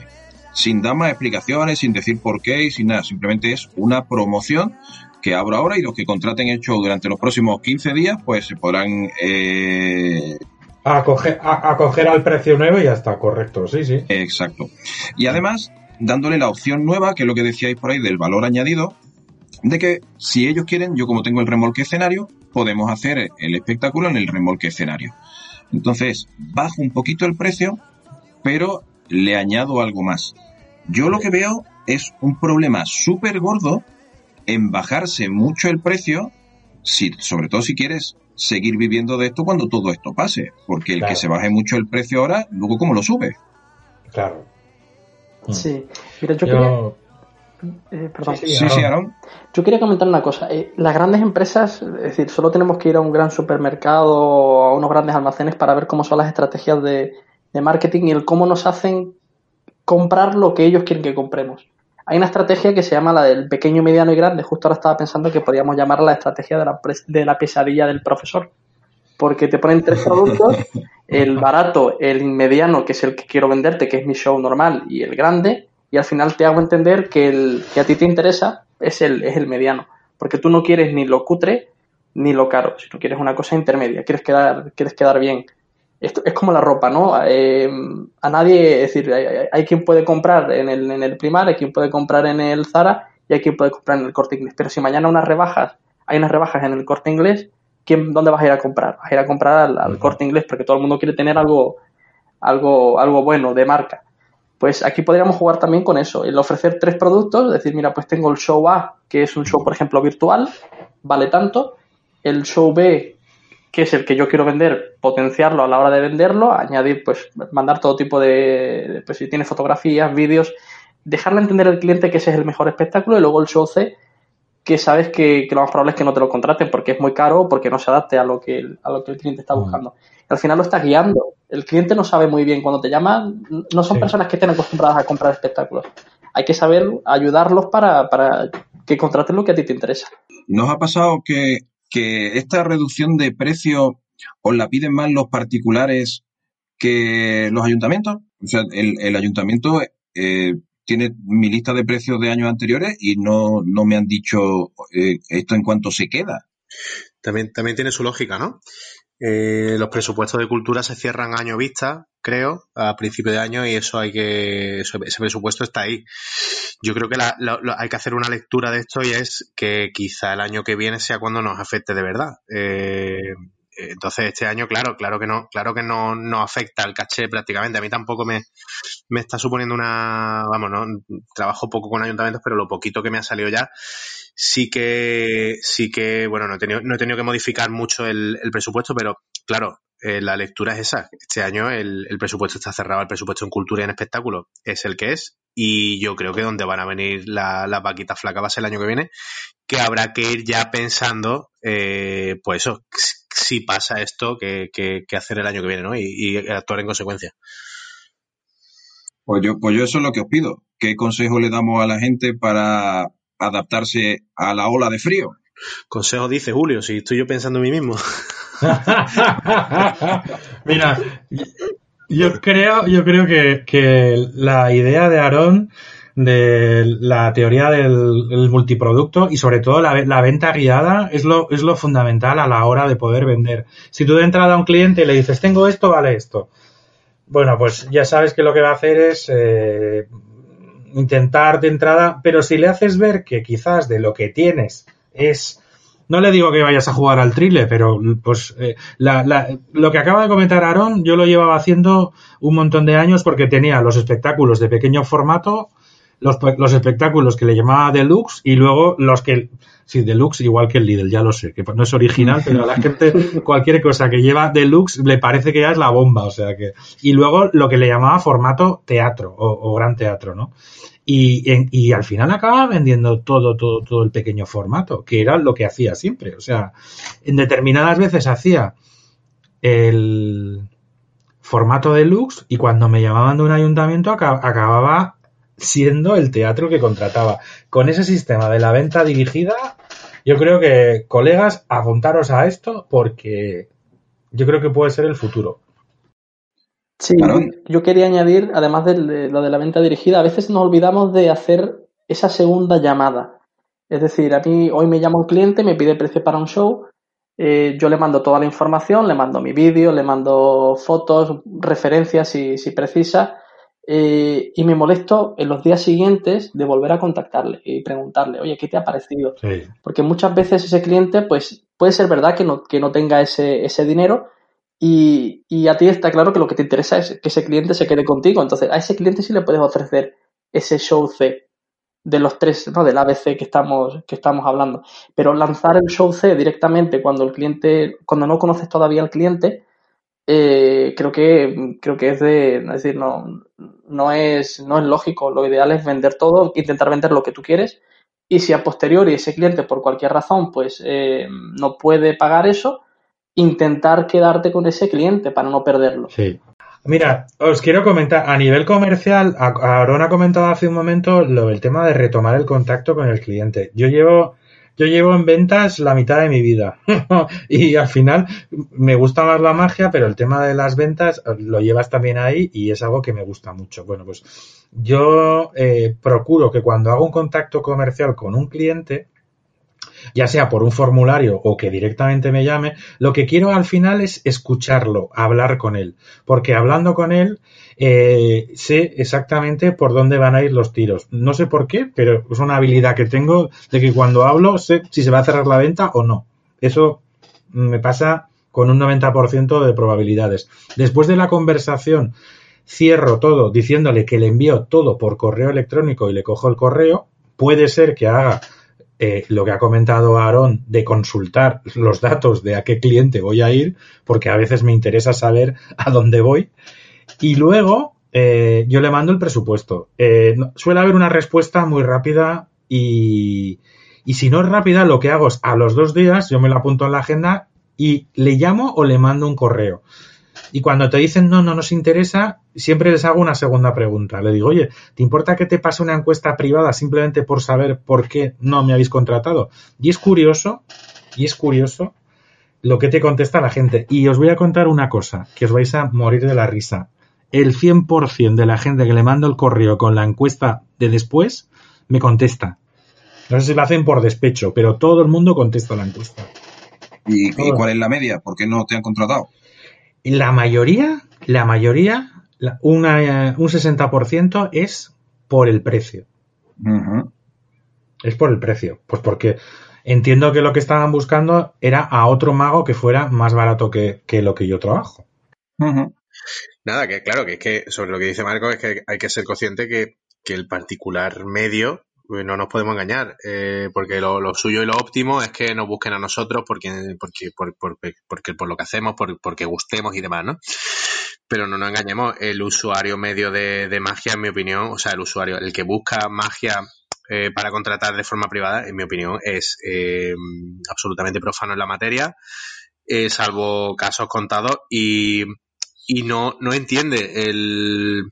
Sin dar más explicaciones, sin decir por qué y sin nada. Simplemente es una promoción que abro ahora y los que contraten el show durante los próximos 15 días, pues se podrán... eh, A coger, a, a coger al precio nuevo y ya está, correcto, sí, sí. Exacto. Y además, dándole la opción nueva, que es lo que decíais por ahí del valor añadido, de que si ellos quieren, yo como tengo el remolque escenario, podemos hacer el espectáculo en el remolque escenario. Entonces, bajo un poquito el precio, pero le añado algo más. Yo lo que veo es un problema súper gordo en bajarse mucho el precio, si, sobre todo si quieres seguir viviendo de esto cuando todo esto pase, porque el Claro. que se baje mucho el precio ahora, luego cómo lo sube. Claro. Sí, mira, yo, Yo- quería... eh, perdón. Sí, sí, sí, Aaron. Yo quería comentar una cosa. Eh, las grandes empresas, es decir, solo tenemos que ir a un gran supermercado o a unos grandes almacenes para ver cómo son las estrategias de, de marketing y el cómo nos hacen comprar lo que ellos quieren que compremos. Hay una estrategia que se llama la del pequeño, mediano y grande. Justo ahora estaba pensando que podríamos llamarla la estrategia de la, de la pesadilla del profesor. Porque te ponen tres productos, el barato, el mediano, que es el que quiero venderte, que es mi show normal, y el grande, y al final te hago entender que el que a ti te interesa es el, es el mediano. Porque tú no quieres ni lo cutre ni lo caro, sino quieres una cosa intermedia, quieres quedar, quieres quedar bien. Esto es como la ropa, ¿no? Eh, a nadie, es decir, hay, hay- hay quien puede comprar en el, en el Primar, hay quien puede comprar en el Zara y hay quien puede comprar en el Corte Inglés. Pero si mañana unas rebajas, hay unas rebajas en el Corte Inglés, ¿quién, ¿dónde vas a ir a comprar? Vas a ir a comprar al, al Corte Inglés porque todo el mundo quiere tener algo, algo, algo bueno de marca. Pues aquí podríamos jugar también con eso, el ofrecer tres productos, decir, mira, pues tengo el show A, que es un show, por ejemplo, virtual, vale tanto, el show B, que es el que yo quiero vender, potenciarlo a la hora de venderlo, añadir, pues, mandar todo tipo de, de, pues si tiene fotografías, vídeos, dejarle entender al cliente que ese es el mejor espectáculo y luego el show C, que sabes que, que lo más probable es que no te lo contraten porque es muy caro o porque no se adapte a lo que el, a lo que el cliente está buscando. Al final lo estás guiando. El cliente no sabe muy bien cuando te llama, no son personas que estén acostumbradas a comprar espectáculos. Hay que saber ayudarlos para, para que contrates lo que a ti te interesa. ¿Nos ha pasado que, que esta reducción de precio os la piden más los particulares que los ayuntamientos? O sea, el, el ayuntamiento eh, tiene mi lista de precios de años anteriores y no, no me han dicho eh, esto en cuanto se queda. También, también tiene su lógica, ¿no? Eh, los presupuestos de cultura se cierran año vista, creo, a principio de año, y eso hay que. ese presupuesto está ahí. Yo creo que la- lo- lo- hay que hacer una lectura de esto y es que quizá el año que viene sea cuando nos afecte de verdad. Eh, entonces, este año, claro, claro que no, claro que no, no afecta al caché prácticamente. A mí tampoco me, me está suponiendo una. Vamos, no trabajo poco con ayuntamientos, pero lo poquito que me ha salido ya sí que, sí que, bueno, no he tenido, no he tenido que modificar mucho el, presupuesto, pero claro, eh, la lectura es esa. Este año el, presupuesto está cerrado, el presupuesto en cultura y en espectáculo es el que es, y yo creo que donde van a venir la- las vaquitas flacas va a ser el año que viene, que habrá que ir ya pensando, eh, pues eso, si pasa esto, que, hacer el año que viene. Y, y actuar en consecuencia. Pues yo, pues yo eso es lo que os pido. ¿Qué consejo le damos a la gente para adaptarse a la ola de frío? Consejo dice Julio, si estoy yo pensando en mí mismo. Mira, yo creo, yo creo que, que la idea de Aarón de la teoría del el multiproducto y sobre todo la venta guiada es lo, es lo fundamental a la hora de poder vender. Si tú de entrada a un cliente le dices, tengo esto, vale esto. Bueno, pues ya sabes que lo que va a hacer es eh, intentar de entrada, pero si le haces ver que quizás de lo que tienes es no le digo que vayas a jugar al trile, pero pues eh, la- la- lo que acaba de comentar Aarón, yo lo llevaba haciendo un montón de años porque tenía los espectáculos de pequeño formato, los, los espectáculos que le llamaba deluxe y luego los que, sí, deluxe igual que el Lidl, ya lo sé, que no es original, pero a la gente cualquier cosa que lleva deluxe le parece que ya es la bomba, o sea que, y luego lo que le llamaba formato teatro o, o gran teatro, ¿no? Y, en- y al final acababa vendiendo todo, todo, todo el pequeño formato, que era lo que hacía siempre. O sea, en determinadas veces hacía el formato deluxe y cuando me llamaban de un ayuntamiento aca- acababa siendo el teatro que contrataba. Con ese sistema de la venta dirigida, yo creo que, colegas, apuntaros a esto porque yo creo que puede ser el futuro. Sí, yo quería añadir, además de lo de la venta dirigida, a veces nos olvidamos de hacer esa segunda llamada. Es decir, a mí hoy me llama un cliente, me pide precio para un show, eh, yo le mando toda la información, le mando mi vídeo, le mando fotos, referencias si, si precisa, eh, y me molesto en los días siguientes de volver a contactarle y preguntarle, oye, ¿qué te ha parecido? Sí. Porque muchas veces ese cliente, pues puede ser verdad que no, que no tenga ese, ese dinero y, y a ti está claro que lo que te interesa es que ese cliente se quede contigo. Entonces, a ese cliente sí le puedes ofrecer ese show C de los tres, ¿no? Del ABC que estamos, que estamos hablando. Pero lanzar el show C directamente cuando el cliente, cuando no conoces todavía al cliente, eh, creo que creo que es de es decir no no es no es lógico lo ideal es vender todo intentar vender lo que tú quieres y si a posteriori ese cliente por cualquier razón pues eh, no puede pagar eso intentar quedarte con ese cliente para no perderlo. Mira, os quiero comentar, a nivel comercial, Aaron ha comentado hace un momento lo del tema de retomar el contacto con el cliente. Yo llevo, yo llevo en ventas la mitad de mi vida y al final me gusta más la magia, pero el tema de las ventas eh, lo llevas también ahí y es algo que me gusta mucho. Bueno, pues yo eh, procuro que cuando hago un contacto comercial con un cliente, ya sea por un formulario o que directamente me llame, lo que quiero al final es escucharlo, hablar con él, porque hablando con él eh, sé exactamente por dónde van a ir los tiros. No sé por qué, pero es una habilidad que tengo de que cuando hablo sé si se va a cerrar la venta o no. Eso me pasa con un 90% de probabilidades. Después de la conversación cierro todo diciéndole que le envío todo por correo electrónico y le cojo el correo, puede ser que haga eh, lo que ha comentado Aarón de consultar los datos de a qué cliente voy a ir, porque a veces me interesa saber a dónde voy. Y luego eh, yo le mando el presupuesto. Eh, suele haber una respuesta muy rápida y, y si no es rápida, lo que hago es a los dos días, yo me lo apunto en la agenda y le llamo o le mando un correo. Y cuando te dicen no, no nos interesa, siempre les hago una segunda pregunta. Le digo, oye, ¿te importa que te pase una encuesta privada simplemente por saber por qué no me habéis contratado? Y es curioso, y es curioso lo que te contesta la gente. Y os voy a contar una cosa, que os vais a morir de la risa. El 100% de la gente que le mando el correo con la encuesta de después, me contesta. No sé si lo hacen por despecho, pero todo el mundo contesta la encuesta. ¿Y, y cuál es la media? ¿Por qué no te han contratado? La mayoría, la mayoría, una, un 60% es por el precio. Es por el precio. Pues porque entiendo que lo que estaban buscando era a otro mago que fuera más barato que, que lo que yo trabajo. Nada, que claro, que es que sobre lo que dice Marco es que hay que ser consciente que, que el particular medio eh, no nos podemos engañar, eh, porque lo, suyo y lo óptimo es que nos busquen a nosotros porque, porque, por, por- porque por lo que hacemos, por- porque gustemos y demás, ¿no? Pero no nos engañemos, el usuario medio de, de magia, en mi opinión, o sea, el usuario, el que busca magia eh, para contratar de forma privada, en mi opinión, es absolutamente profano en la materia, salvo casos contados, y, y no, no entiende el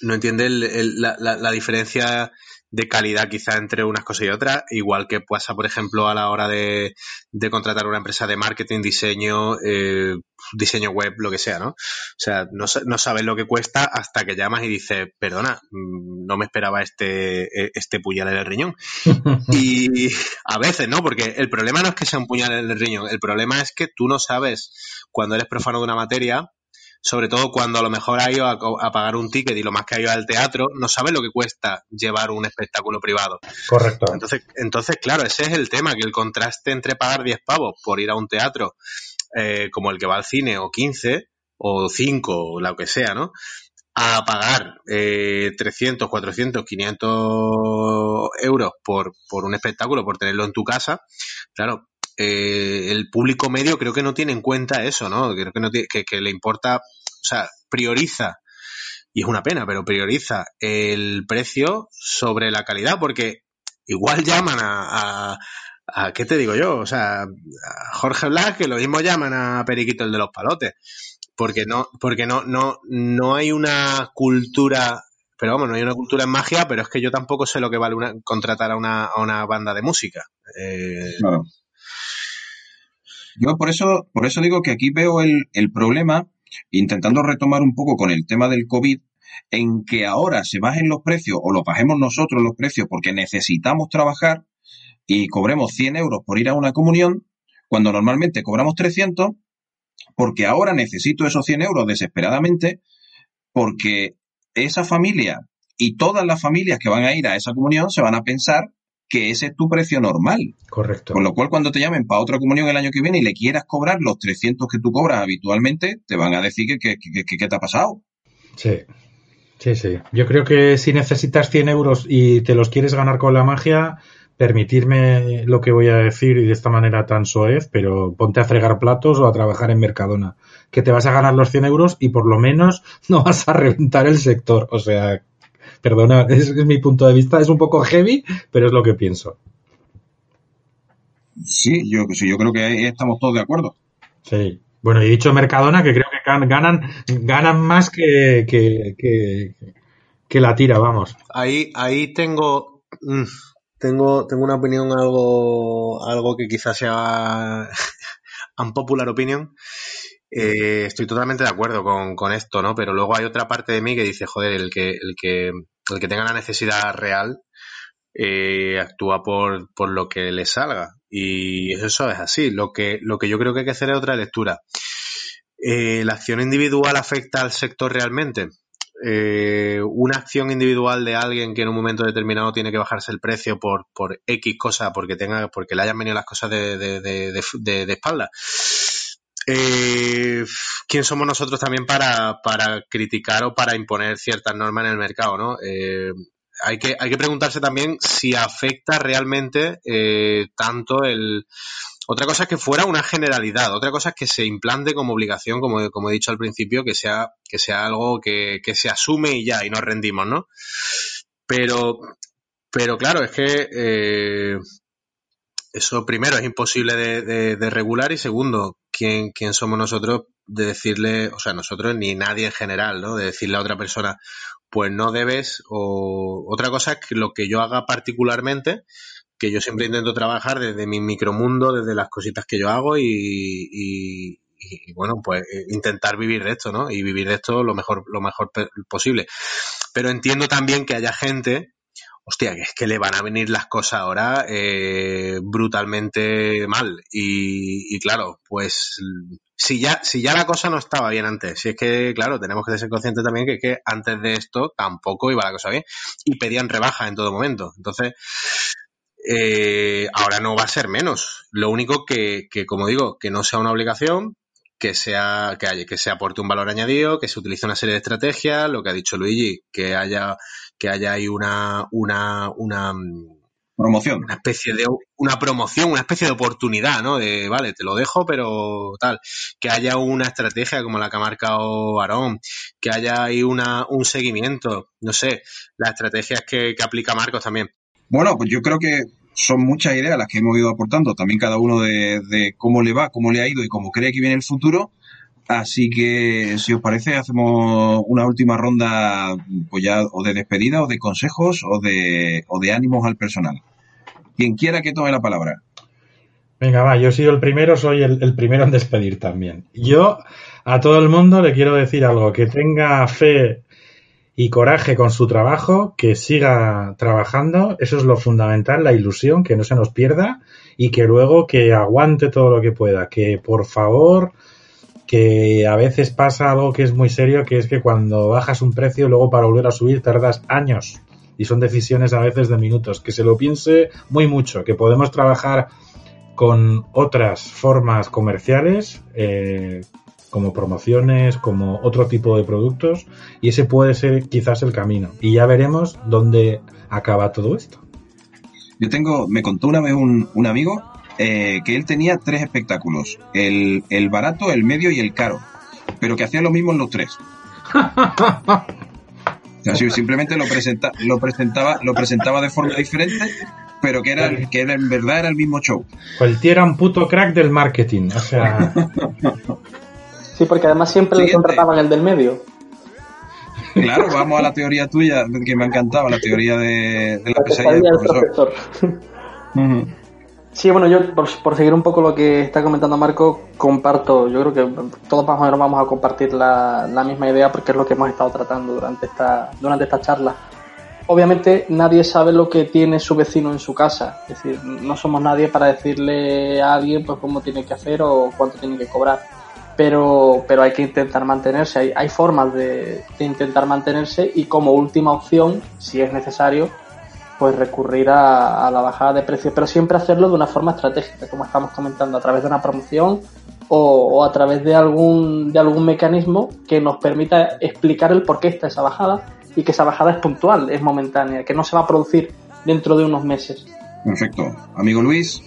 no entiende el- el- la, la- la diferencia de calidad quizá entre unas cosas y otras, igual que pasa, por ejemplo, a la hora de, de contratar una empresa de marketing, diseño, eh, diseño web, lo que sea, ¿no? O sea, no, no sabes lo que cuesta hasta que llamas y dices, perdona, mm, no me esperaba este, eh, este puñal en el riñón. Y a veces, ¿no? Porque el problema no es que sea un puñal en el riñón, el problema es que tú no sabes cuando eres profano de una materia, sobre todo cuando a lo mejor has ido a, pagar un ticket y lo más que has ido al teatro, no sabes lo que cuesta llevar un espectáculo privado. Correcto. Entonces, entonces, claro, ese es el tema, que el contraste entre pagar 10 pavos por ir a un teatro eh, como el que va al cine, o 15, o 5, o lo que sea, ¿no? A pagar eh, 300, 400, 500 euros por, por un espectáculo, por tenerlo en tu casa, claro, eh, el público medio creo que no tiene en cuenta eso, ¿no? Creo que, no tiene- que, que le importa, o sea, prioriza, y es una pena, pero prioriza el precio sobre la calidad, porque igual llaman a, a, a- ¿qué te digo yo? O sea, a Jorge Blas, que lo mismo llaman a Periquito el de los palotes, porque no, porque no, no, no hay una cultura, pero vamos, no hay una cultura en magia, pero es que yo tampoco sé lo que vale una- contratar a una, a una banda de música. Eh, Claro. Yo por eso, por eso digo que aquí veo el, el problema, intentando retomar un poco con el tema del COVID, en que ahora se bajen los precios o los bajemos nosotros los precios porque necesitamos trabajar y cobremos 100 euros por ir a una comunión, cuando normalmente cobramos 300, porque ahora necesito esos 100 euros desesperadamente, porque esa familia y todas las familias que van a ir a esa comunión se van a pensar que ese es tu precio normal. Correcto. Con lo cual, cuando te llamen para otra comunión el año que viene y le quieras cobrar los 300 que tú cobras habitualmente, te van a decir que, que, que- que- que te ha pasado. Sí. Sí, sí. Yo creo que si necesitas 100 euros y te los quieres ganar con la magia, permitirme lo que voy a decir y de esta manera tan soez, pero ponte a fregar platos o a trabajar en Mercadona, que te vas a ganar los 100 euros y por lo menos no vas a reventar el sector. O sea, perdona, es, es mi punto de vista, es un poco heavy, pero es lo que pienso. Sí, yo, sí, yo creo que ahí estamos todos de acuerdo. Sí. Bueno, y he dicho Mercadona que creo que gan- ganan, ganan más que, que, que, que la tira, vamos. Ahí, ahí tengo, mm, tengo, tengo una opinión algo, algo que quizás sea unpopular opinion. Eh, estoy totalmente de acuerdo con, con esto, ¿no? Pero luego hay otra parte de mí que dice, joder, el que, el que, el que tenga la necesidad real, eh, actúa por, por lo que le salga. Y eso es así. Lo que, lo que yo creo que hay que hacer es otra lectura. Eh, ¿La acción individual afecta al sector realmente? Eh, una acción individual de alguien que en un momento determinado tiene que bajarse el precio por, por X cosa, porque tenga, porque le hayan venido las cosas de, de, de, de- espalda. Eh, ¿Quién somos nosotros también para, para criticar o para imponer ciertas normas en el mercado? ¿no? Eh, hay, que, hay que preguntarse también si afecta realmente eh, tanto el, otra cosa es que fuera una generalidad, otra cosa es que se implante como obligación, como, como he dicho al principio, que sea, que sea algo que, que se asume y ya, y nos rendimos, ¿no? Pero, pero claro, es que eso primero es imposible de regular y segundo, ¿quién, quién somos nosotros de decirle, o sea, nosotros ni nadie en general, ¿no? De decirle a otra persona, pues no debes, o otra cosa es que lo que yo haga particularmente, que yo siempre intento trabajar desde mi micromundo, desde las cositas que yo hago y, y, y, bueno, pues eh, intentar vivir de esto, ¿no? Y vivir de esto lo mejor, lo mejor posible. Pero entiendo también que haya gente, hostia, que es que le van a venir las cosas ahora eh, brutalmente mal. Y, y claro, pues si ya, si ya la cosa no estaba bien antes, si es que, claro, tenemos que ser conscientes también que, antes de esto tampoco iba la cosa bien. Y pedían rebaja en todo momento. Entonces, eh, ahora no va a ser menos. Lo único que, que, como digo, que no sea una obligación, que sea, que haya, que se aporte un valor añadido, que se utilice una serie de estrategias, lo que ha dicho Luigi, que haya, que haya ahí una, una, una promoción. Una especie de una promoción, una especie de oportunidad, ¿no? De vale, te lo dejo, pero tal. Que haya una estrategia como la que ha marcado Aarón, que haya ahí una, un seguimiento, no sé, las estrategias que, que aplica Marcos también. Bueno, pues yo creo que son muchas ideas las que hemos ido aportando, también cada uno de, de, cómo le va, cómo le ha ido y cómo cree que viene el futuro. Así que, si os parece, hacemos una última ronda, pues ya, o de despedida, o de consejos, o de, o de ánimos al personal. Quien quiera que tome la palabra. Venga, va, yo he sido el primero, soy el, el primero en despedir también. Yo a todo el mundo le quiero decir algo, que tenga fe y coraje con su trabajo, que siga trabajando, eso es lo fundamental, la ilusión, que no se nos pierda y que luego que aguante todo lo que pueda, que por favor, que a veces pasa algo que es muy serio, que es que cuando bajas un precio, luego para volver a subir tardas años y son decisiones a veces de minutos, que se lo piense muy mucho, que podemos trabajar con otras formas comerciales, eh, como promociones, como otro tipo de productos, y ese puede ser quizás el camino. Y ya veremos dónde acaba todo esto. Yo tengo, me contó una vez un, un amigo eh, que él tenía tres espectáculos, el, el, barato, el medio y el caro, pero que hacía lo mismo en los tres. o sea, simplemente lo, presenta, lo presentaba, lo presentaba de forma diferente, pero que era, que era en verdad era el mismo show. Pues el tío era un puto crack del marketing, o sea. Sí, porque además siempre le contrataban el del medio. Claro, vamos a la teoría tuya, que me ha encantado, la teoría de, de la, la pesadilla del profesor. profesor. uh -huh. Sí, bueno, yo por, seguir un poco lo que está comentando Marco, comparto, yo creo que todos más o menos vamos a compartir la, la misma idea porque es lo que hemos estado tratando durante esta, durante esta charla. Obviamente nadie sabe lo que tiene su vecino en su casa, es decir, no somos nadie para decirle a alguien pues cómo tiene que hacer o cuánto tiene que cobrar. Pero, pero hay que intentar mantenerse, hay, hay formas de, de, intentar mantenerse y como última opción, si es necesario, pues recurrir a, a, la bajada de precios, pero siempre hacerlo de una forma estratégica, como estamos comentando, a través de una promoción o, o a través de algún, de algún mecanismo que nos permita explicar el por qué está esa bajada y que esa bajada es puntual, es momentánea, que no se va a producir dentro de unos meses. Perfecto. Amigo Luis.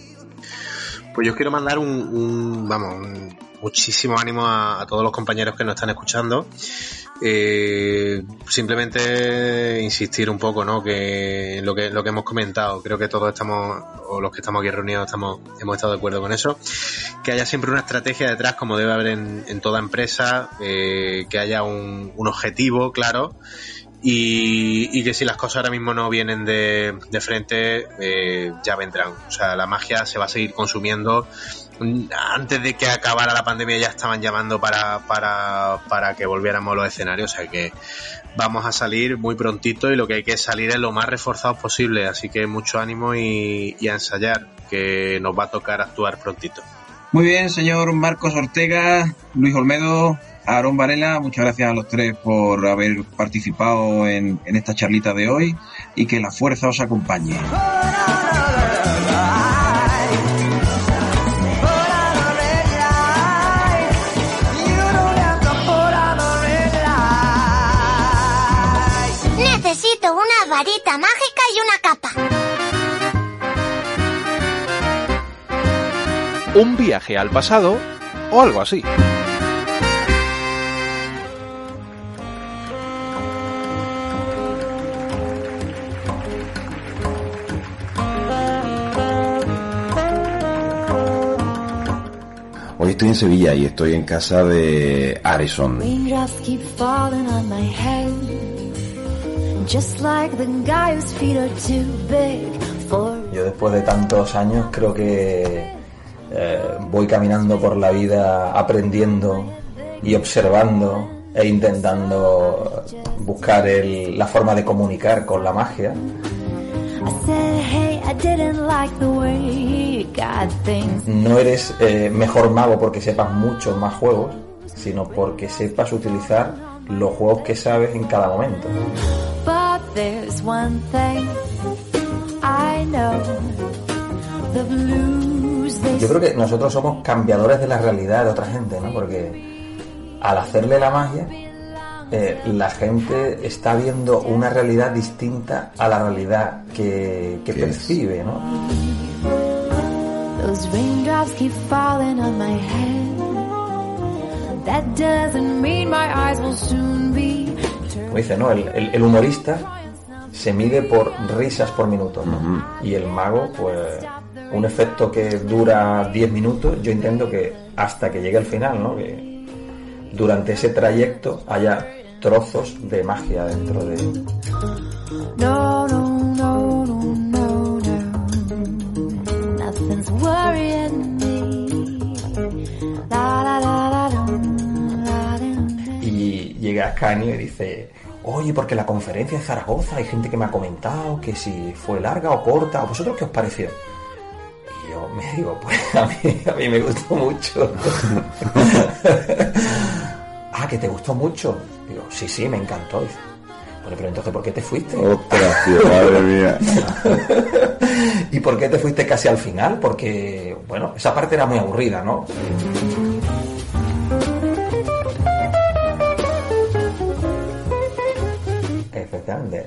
Pues yo quiero mandar un, un vamos, un, muchísimo ánimo a, a, todos los compañeros que nos están escuchando. Eh, simplemente insistir un poco, ¿no? Que lo que lo que hemos comentado, creo que todos estamos, o los que estamos aquí reunidos, estamos, hemos estado de acuerdo con eso. Que haya siempre una estrategia detrás, como debe haber en, en toda empresa, eh, que haya un, un objetivo claro. Y, y, que si las cosas ahora mismo no vienen de, de frente, eh, ya vendrán. O sea, la magia se va a seguir consumiendo antes de que acabara la pandemia ya estaban llamando para, para, para que volviéramos a los escenarios, o sea que vamos a salir muy prontito y lo que hay que salir es lo más reforzados posible, así que mucho ánimo y, y a ensayar, que nos va a tocar actuar prontito. Muy bien, señor Marcos Ortega, Luis Olmedo, Aarón Varela, muchas gracias a los tres por haber participado en, en esta charlita de hoy y que la fuerza os acompañe. Varita mágica y una capa. Un viaje al pasado o algo así. Hoy estoy en Sevilla y estoy en casa de Areson. Yo después de tantos años creo que eh, voy caminando por la vida aprendiendo y observando e intentando buscar el- la forma de comunicar con la magia. No eres eh, mejor mago porque sepas muchos más juegos, sino porque sepas utilizar los juegos que sabes en cada momento. But there's one thing I know. The blues they Yo creo que nosotros somos cambiadores de la realidad de otra gente, ¿no? Porque al hacerle la magia, eh, la gente está viendo una realidad distinta a la realidad que, que percibe, ¿no? Those raindrops keep falling on my head. That doesn't mean Como dice, ¿no? El, el- el humorista se mide por risas por minuto, ¿no? Y el mago, pues, un efecto que dura 10 minutos, yo intento que hasta que llegue al final, ¿no? Que durante ese trayecto haya trozos de magia dentro de... No, no, no, llega Canio y dice, oye, porque la conferencia de Zaragoza hay gente que me ha comentado que si fue larga o corta, ¿a vosotros qué os pareció? Y yo me digo, pues a mí, a mí me gustó mucho. ah, que te gustó mucho. Digo, sí, sí, me encantó. Dice, bueno, pero entonces, ¿por qué te fuiste? Ostras, tío, madre mía. ¿Y por qué te fuiste casi al final? Porque, bueno, esa parte era muy aburrida, ¿no?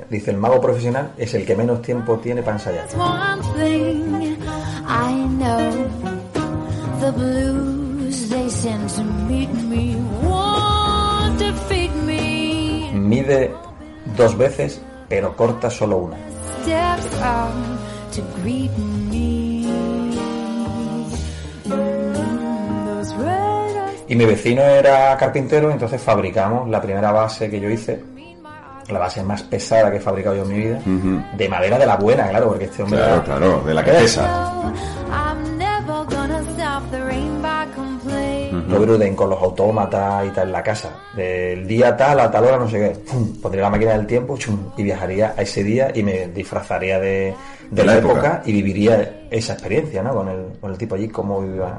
Dice, el mago profesional es el que menos tiempo tiene para ensayar. Mide dos veces, pero corta solo una. Y mi vecino era carpintero, entonces fabricamos la primera base que yo hice, la base más pesada que he fabricado yo en mi vida, de madera de la buena, claro, porque este hombre... Claro, era- claro, de la que pesa. Lo bruden con los autómatas y tal en la casa. Del día tal a tal hora, no sé qué. Pum, pondría la máquina del tiempo chum, y viajaría a ese día y me disfrazaría de, de la, época. y viviría esa experiencia, ¿no? Con el, con el tipo allí, cómo vivía.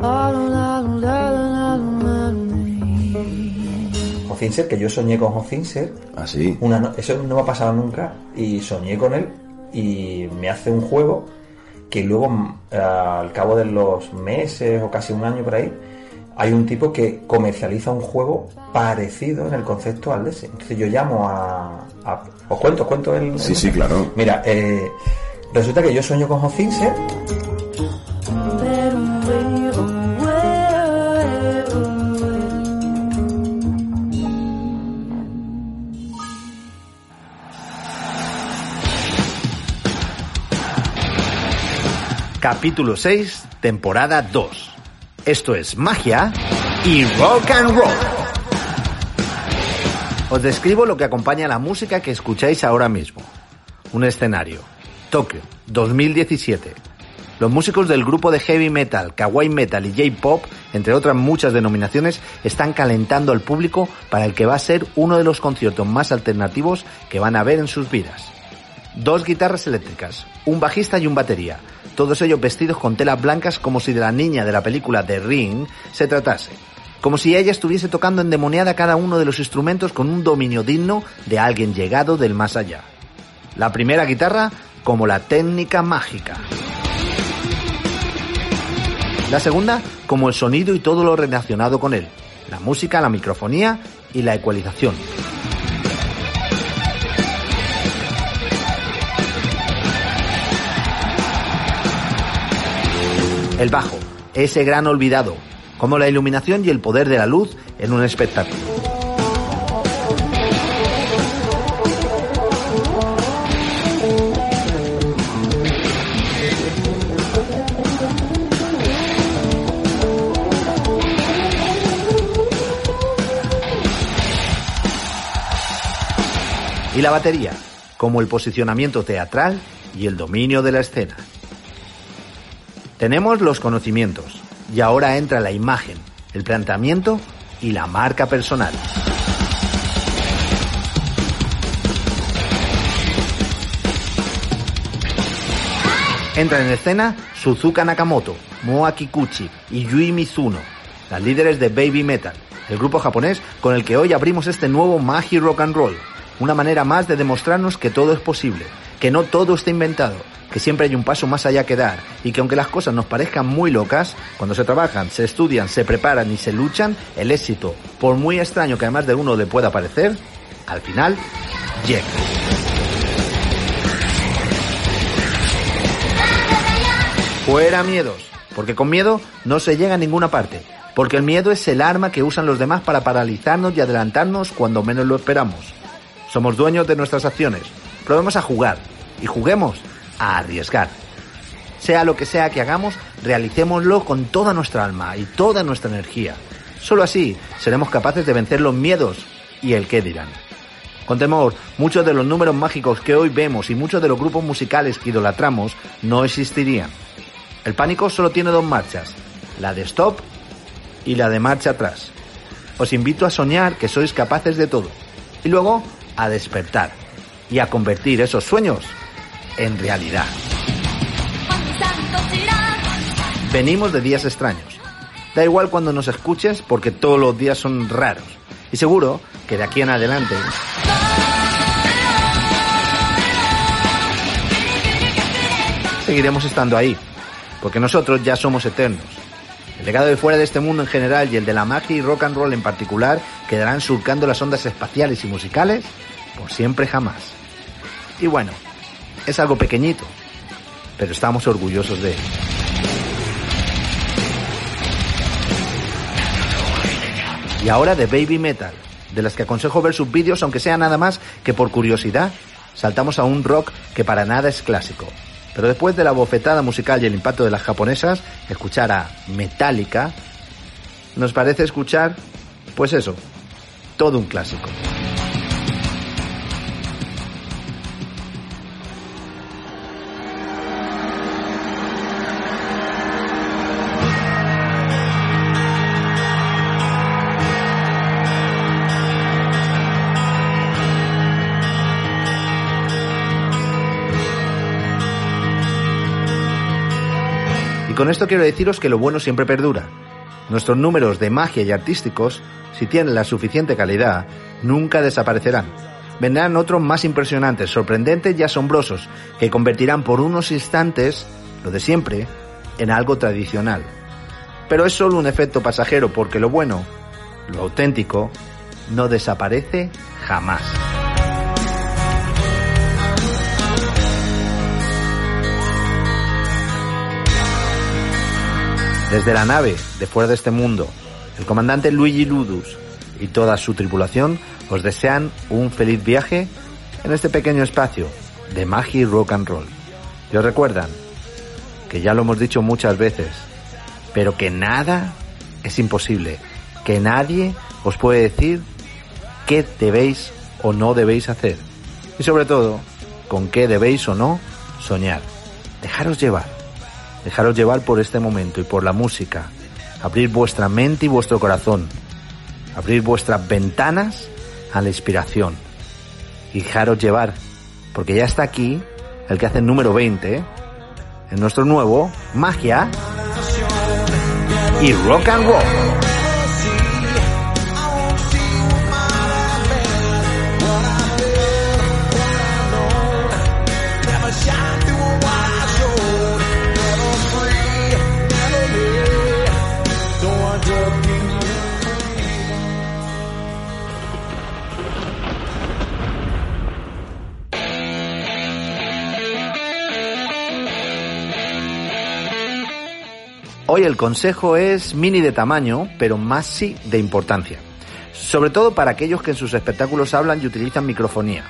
Que yo soñé con Hocinser. Así. Una no- eso no me ha pasado nunca y soñé con él y me hace un juego que luego mm, al cabo de los meses o casi un año por ahí hay un tipo que comercializa un juego parecido en el concepto al de ese. Entonces yo llamo a... a- os cuento, os cuento el... Sí, sí, claro. Mira, eh, resulta que yo sueño con Hocinser Capítulo 6, temporada 2. Esto es magia y rock and roll. Os describo lo que acompaña a la música que escucháis ahora mismo. Un escenario. Tokio, 2017. Los músicos del grupo de heavy metal, kawaii metal y J-pop, entre otras muchas denominaciones, están calentando al público para el que va a ser uno de los conciertos más alternativos que van a ver en sus vidas. Dos guitarras eléctricas, un bajista y un batería, todos ellos vestidos con telas blancas como si de la niña de la película The Ring se tratase. Como si ella estuviese tocando endemoniada cada uno de los instrumentos con un dominio digno de alguien llegado del más allá. La primera guitarra como la técnica mágica. La segunda como el sonido y todo lo relacionado con él. La música, la microfonía y la ecualización. El bajo, ese gran olvidado, como la iluminación y el poder de la luz en un espectáculo. Y la batería, como el posicionamiento teatral y el dominio de la escena. Tenemos los conocimientos y ahora entra la imagen, el planteamiento y la marca personal. Entran en escena Suzuka Nakamoto, Moa Kikuchi y Yui Mizuno, las líderes de Baby Metal, el grupo japonés con el que hoy abrimos este nuevo Magi Rock and Roll, una manera más de demostrarnos que todo es posible, que no todo está inventado, que siempre hay un paso más allá que dar y que aunque las cosas nos parezcan muy locas, cuando se trabajan, se estudian, se preparan y se luchan, el éxito, por muy extraño que además de uno le pueda parecer, al final llega. Fuera miedos, porque con miedo no se llega a ninguna parte, porque el miedo es el arma que usan los demás para paralizarnos y adelantarnos cuando menos lo esperamos. Somos dueños de nuestras acciones, probemos a jugar y juguemos a arriesgar. Sea lo que sea que hagamos, realicémoslo con toda nuestra alma y toda nuestra energía. Solo así seremos capaces de vencer los miedos y el qué dirán. Con temor, muchos de los números mágicos que hoy vemos y muchos de los grupos musicales que idolatramos no existirían. El pánico solo tiene dos marchas, la de stop y la de marcha atrás. Os invito a soñar que sois capaces de todo y luego a despertar y a convertir esos sueños en realidad. Venimos de días extraños. Da igual cuando nos escuches porque todos los días son raros. Y seguro que de aquí en adelante seguiremos estando ahí, porque nosotros ya somos eternos. El legado de fuera de este mundo en general y el de la magia y rock and roll en particular quedarán surcando las ondas espaciales y musicales por siempre jamás. Y bueno, es algo pequeñito, pero estamos orgullosos de él. Y ahora de Baby Metal, de las que aconsejo ver sus vídeos aunque sea nada más que por curiosidad, saltamos a un rock que para nada es clásico. Pero después de la bofetada musical y el impacto de las japonesas, escuchar a Metallica nos parece escuchar, pues eso, todo un clásico. Con esto quiero deciros que lo bueno siempre perdura. Nuestros números de magia y artísticos, si tienen la suficiente calidad, nunca desaparecerán. Vendrán otros más impresionantes, sorprendentes y asombrosos, que convertirán por unos instantes lo de siempre en algo tradicional. Pero es solo un efecto pasajero porque lo bueno, lo auténtico, no desaparece jamás. Desde la nave de fuera de este mundo, el comandante Luigi Ludus y toda su tripulación os desean un feliz viaje en este pequeño espacio de magia y rock and roll. Y os recuerdan que ya lo hemos dicho muchas veces, pero que nada es imposible, que nadie os puede decir qué debéis o no debéis hacer. Y sobre todo, con qué debéis o no soñar. Dejaros llevar. Dejaros llevar por este momento y por la música. Abrir vuestra mente y vuestro corazón. Abrir vuestras ventanas a la inspiración. Y dejaros llevar. Porque ya está aquí el que hace el número 20 en nuestro nuevo Magia y Rock and Roll. Hoy el consejo es mini de tamaño, pero más sí de importancia. Sobre todo para aquellos que en sus espectáculos hablan y utilizan microfonía.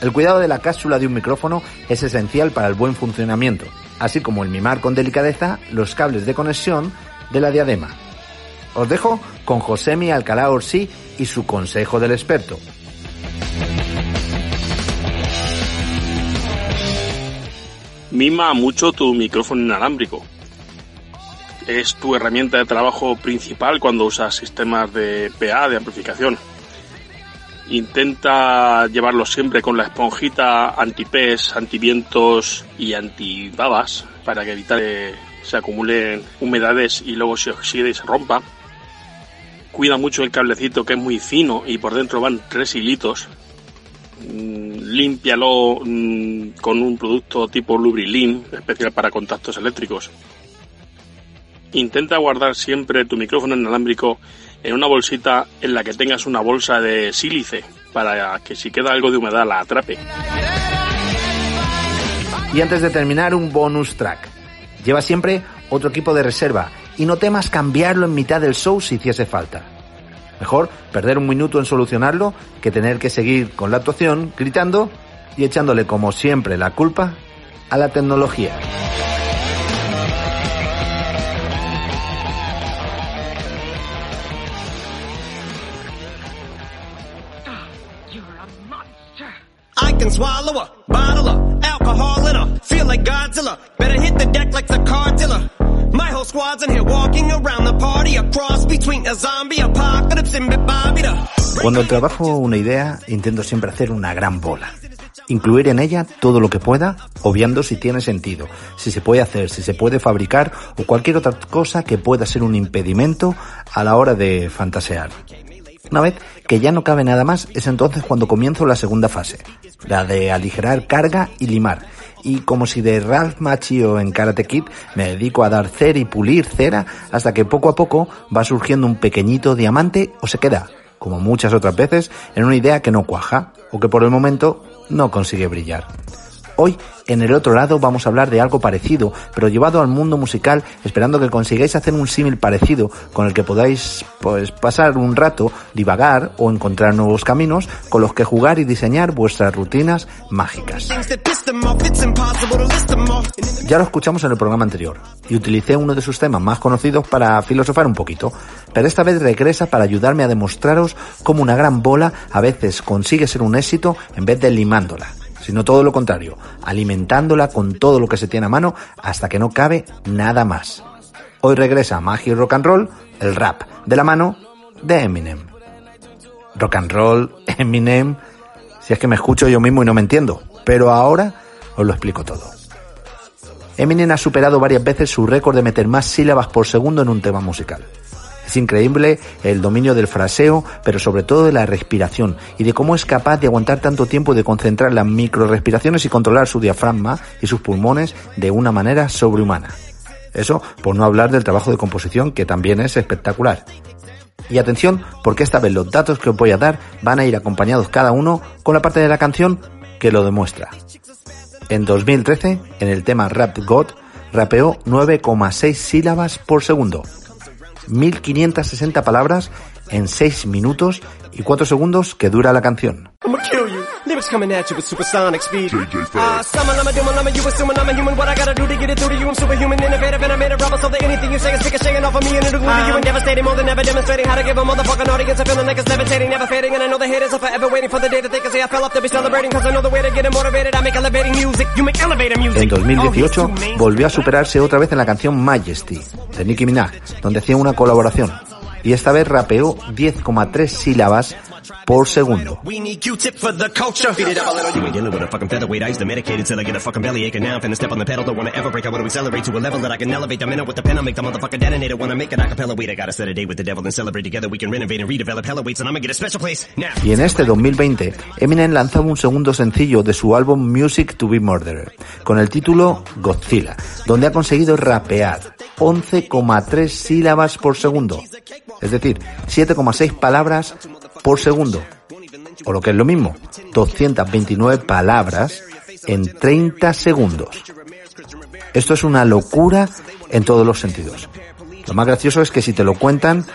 El cuidado de la cápsula de un micrófono es esencial para el buen funcionamiento, así como el mimar con delicadeza los cables de conexión de la diadema. Os dejo con Josemi Alcalá Orsí y su consejo del experto. Mima mucho tu micrófono inalámbrico es tu herramienta de trabajo principal cuando usas sistemas de PA, de amplificación. Intenta llevarlo siempre con la esponjita anti-pes, antivientos y antibabas para que evitar que se acumulen humedades y luego se oxide y se rompa. Cuida mucho el cablecito que es muy fino y por dentro van tres hilitos. Mm, Límpialo mm, con un producto tipo Lubrilin, especial para contactos eléctricos. Intenta guardar siempre tu micrófono inalámbrico en una bolsita en la que tengas una bolsa de sílice para que si queda algo de humedad la atrape. Y antes de terminar, un bonus track. Lleva siempre otro equipo de reserva y no temas cambiarlo en mitad del show si hiciese falta. Mejor perder un minuto en solucionarlo que tener que seguir con la actuación gritando y echándole como siempre la culpa a la tecnología. I can swallow a bottle of alcohol in a feel like Godzilla. Better hit the deck like the cartilla. My whole squad's in here walking around the party, a cross between a zombie apocalypse and Bobby Cuando trabajo una idea, intento siempre hacer una gran bola. Incluir en ella todo lo que pueda, obviando si tiene sentido, si se puede hacer, si se puede fabricar o cualquier otra cosa que pueda ser un impedimento a la hora de fantasear. Una vez que ya no cabe nada más, es entonces cuando comienzo la segunda fase, la de aligerar carga y limar. Y como si de Ralph Macchio en Karate Kid, me dedico a dar cera y pulir cera hasta que poco a poco va surgiendo un pequeñito diamante o se queda, como muchas otras veces, en una idea que no cuaja o que por el momento no consigue brillar. Hoy, en el otro lado, vamos a hablar de algo parecido, pero llevado al mundo musical, esperando que consigáis hacer un símil parecido con el que podáis pues, pasar un rato, divagar o encontrar nuevos caminos con los que jugar y diseñar vuestras rutinas mágicas. Ya lo escuchamos en el programa anterior y utilicé uno de sus temas más conocidos para filosofar un poquito, pero esta vez regresa para ayudarme a demostraros cómo una gran bola a veces consigue ser un éxito en vez de limándola, sino todo lo contrario, alimentándola con todo lo que se tiene a mano hasta que no cabe nada más. Hoy regresa Magia y Rock and Roll, el rap, de la mano de Eminem. Rock and Roll, Eminem, si es que me escucho yo mismo y no me entiendo, pero ahora os lo explico todo. Eminem ha superado varias veces su récord de meter más sílabas por segundo en un tema musical. Es increíble el dominio del fraseo, pero sobre todo de la respiración y de cómo es capaz de aguantar tanto tiempo de concentrar las microrespiraciones y controlar su diafragma y sus pulmones de una manera sobrehumana. Eso por no hablar del trabajo de composición que también es espectacular. Y atención, porque esta vez los datos que os voy a dar van a ir acompañados cada uno con la parte de la canción que lo demuestra. En 2013, en el tema Rap God, rapeó 9,6 sílabas por segundo. 1560 palabras en 6 minutos y 4 segundos que dura la canción. You. Lyrics coming at you with supersonic speed. Summon, I'm a doom, I'm a you assuming I'm a human. What I gotta do to get it through to you? I'm superhuman, innovative, and I made a rubber so that anything you say is shaking off of me and it'll glue to you and devastating more than ever demonstrating how to give a motherfucking audience a feeling like it's levitating, never fading. And I know the haters are forever waiting for the day that they can say I fell off to be celebrating. Cause I know the way to get it motivated. I make elevating music. You make elevator music. En 2018 volvió a superarse otra vez en la canción Majesty de Nicki Minaj, donde hacía una colaboración. Y esta vez rapeó 10,3 sílabas por segundo. We need Q-tip for the culture. Beat it up a little, you ain't dealing with a fucking featherweight. I used to medicate it till I get a fucking belly ache. And now I'm finna step on the pedal. Don't wanna ever break. I wanna accelerate to a level that I can elevate. I'm in it with the pen. I'll make the motherfucker detonator. Wanna make it acapella. Wait, I gotta set a date with the devil and celebrate together. We can renovate and redevelop hella weights. And I'm gonna get a special place. Now. Y en este 2020, Eminem lanzaba un segundo sencillo de su álbum Music to be Murdered, con el título Godzilla, donde ha conseguido rapear 11,3 sílabas por segundo, es decir, 7,6 palabras por segundo, o lo que es lo mismo, 229 palabras en 30 segundos. Esto es una locura en todos los sentidos. Lo más gracioso es que si te lo cuentan,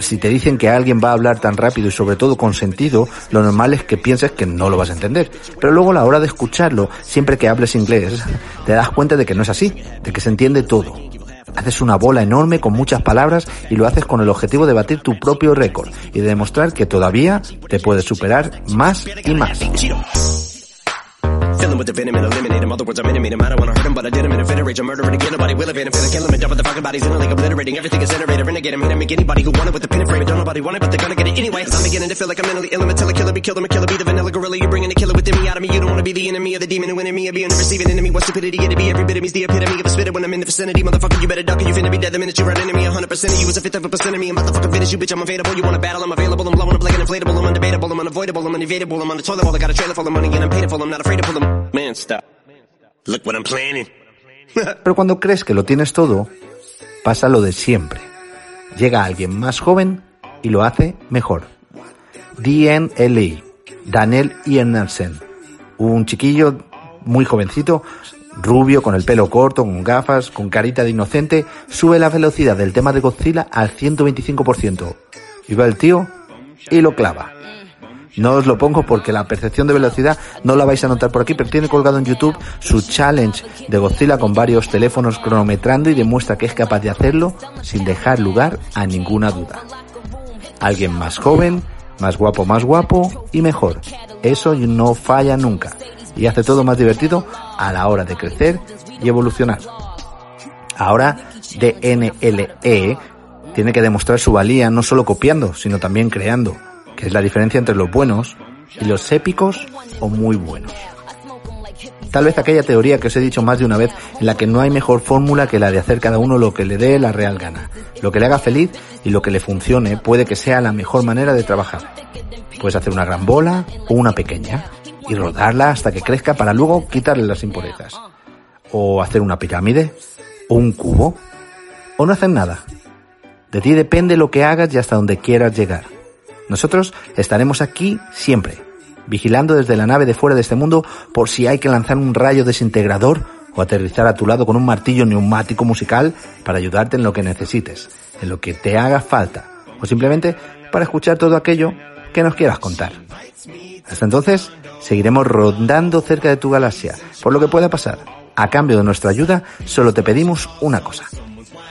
si te dicen que alguien va a hablar tan rápido y sobre todo con sentido, lo normal es que pienses que no lo vas a entender. Pero luego a la hora de escucharlo, siempre que hables inglés, te das cuenta de que no es así, de que se entiende todo. Haces una bola enorme con muchas palabras y lo haces con el objetivo de batir tu propio récord y de demostrar que todavía te puedes superar más y más. Fill him with the venom and eliminate him. Other words, I'm intimate him. I don't wanna hurt him, but I did him in a fit of rage. I'm murdering again. Nobody will evade him. Finna kill him and dump the fucking bodies in a lake, obliterating. Everything is iterated. Renegade him. Hit him. Make anybody who want it with the pin and frame. Don't nobody want it, but they're gonna get it anyway. 'Cause I'm beginning to feel like I'm mentally ill. I'm a killer, killer, be killed. I'm a killer, be the vanilla gorilla. You're bringing the killer within me out of me. You don't wanna be the enemy of the demon who in me. Or being the receiving enemy. What stupidity it'd be. Every bit of me's the epitome of a spitter when I'm in the vicinity. Motherfucker, you better duck or you finna be dead the minute you run into me. 100% of you is a fifth of a percent of me. I'm about to fucking finish you, bitch. I'm available. You wanna battle? I'm available. I'm blowing up like an inflatable. I'm undebatable. I'm unavoidable. I'm. I'm on the toilet bowl. I got a trailer full of money and I'm paid for. I'm not afraid to pull them. Man, stop. Look what I'm planning. Pero cuando crees que lo tienes todo, pasa lo de siempre. Llega alguien más joven y lo hace mejor. DNLE, Daniel Ienarsen, un chiquillo muy jovencito, rubio, con el pelo corto, con gafas, con carita de inocente, sube la velocidad del tema de Godzilla al 125%. Y va el tío y lo clava. No os lo pongo porque la percepción de velocidad no la vais a notar por aquí, pero tiene colgado en YouTube su challenge de Godzilla con varios teléfonos cronometrando y demuestra que es capaz de hacerlo sin dejar lugar a ninguna duda. Alguien más joven, más guapo, más guapo y mejor. Eso no falla nunca y hace todo más divertido a la hora de crecer y evolucionar. Ahora DNLE tiene que demostrar su valía no solo copiando, sino también creando, que es la diferencia entre los buenos y los épicos o muy buenos. Tal vez aquella teoría que os he dicho más de una vez en la que no hay mejor fórmula que la de hacer cada uno lo que le dé la real gana. Lo que le haga feliz y lo que le funcione puede que sea la mejor manera de trabajar. Puedes hacer una gran bola o una pequeña y rodarla hasta que crezca para luego quitarle las impurezas. O hacer una pirámide o un cubo o no hacer nada. De ti depende lo que hagas y hasta donde quieras llegar. Nosotros estaremos aquí siempre, vigilando desde la nave de fuera de este mundo por si hay que lanzar un rayo desintegrador o aterrizar a tu lado con un martillo neumático musical para ayudarte en lo que necesites, en lo que te haga falta, o simplemente para escuchar todo aquello que nos quieras contar. Hasta entonces, seguiremos rondando cerca de tu galaxia, por lo que pueda pasar. A cambio de nuestra ayuda, solo te pedimos una cosa.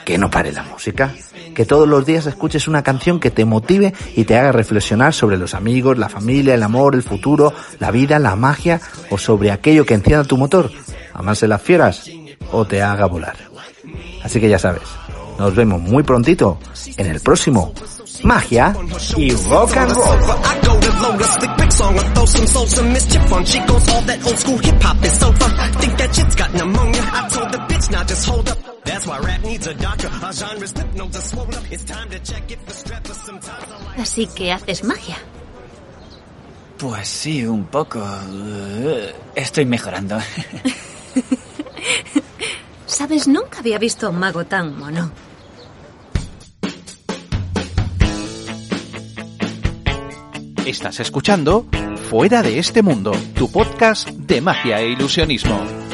Que no pare la música. Que todos los días escuches una canción que te motive y te haga reflexionar sobre los amigos, la familia, el amor, el futuro, la vida, la magia o sobre aquello que encienda tu motor, amarse las fieras o te haga volar. Así que ya sabes, nos vemos muy prontito en el próximo Magia y Rock and Roll. Así que haces magia. Pues sí, un poco. Eh, Estoy mejorando. Sabes, nunca había visto a un mago tan mono. Estás escuchando Fuera de este mundo, tu podcast de magia e ilusionismo.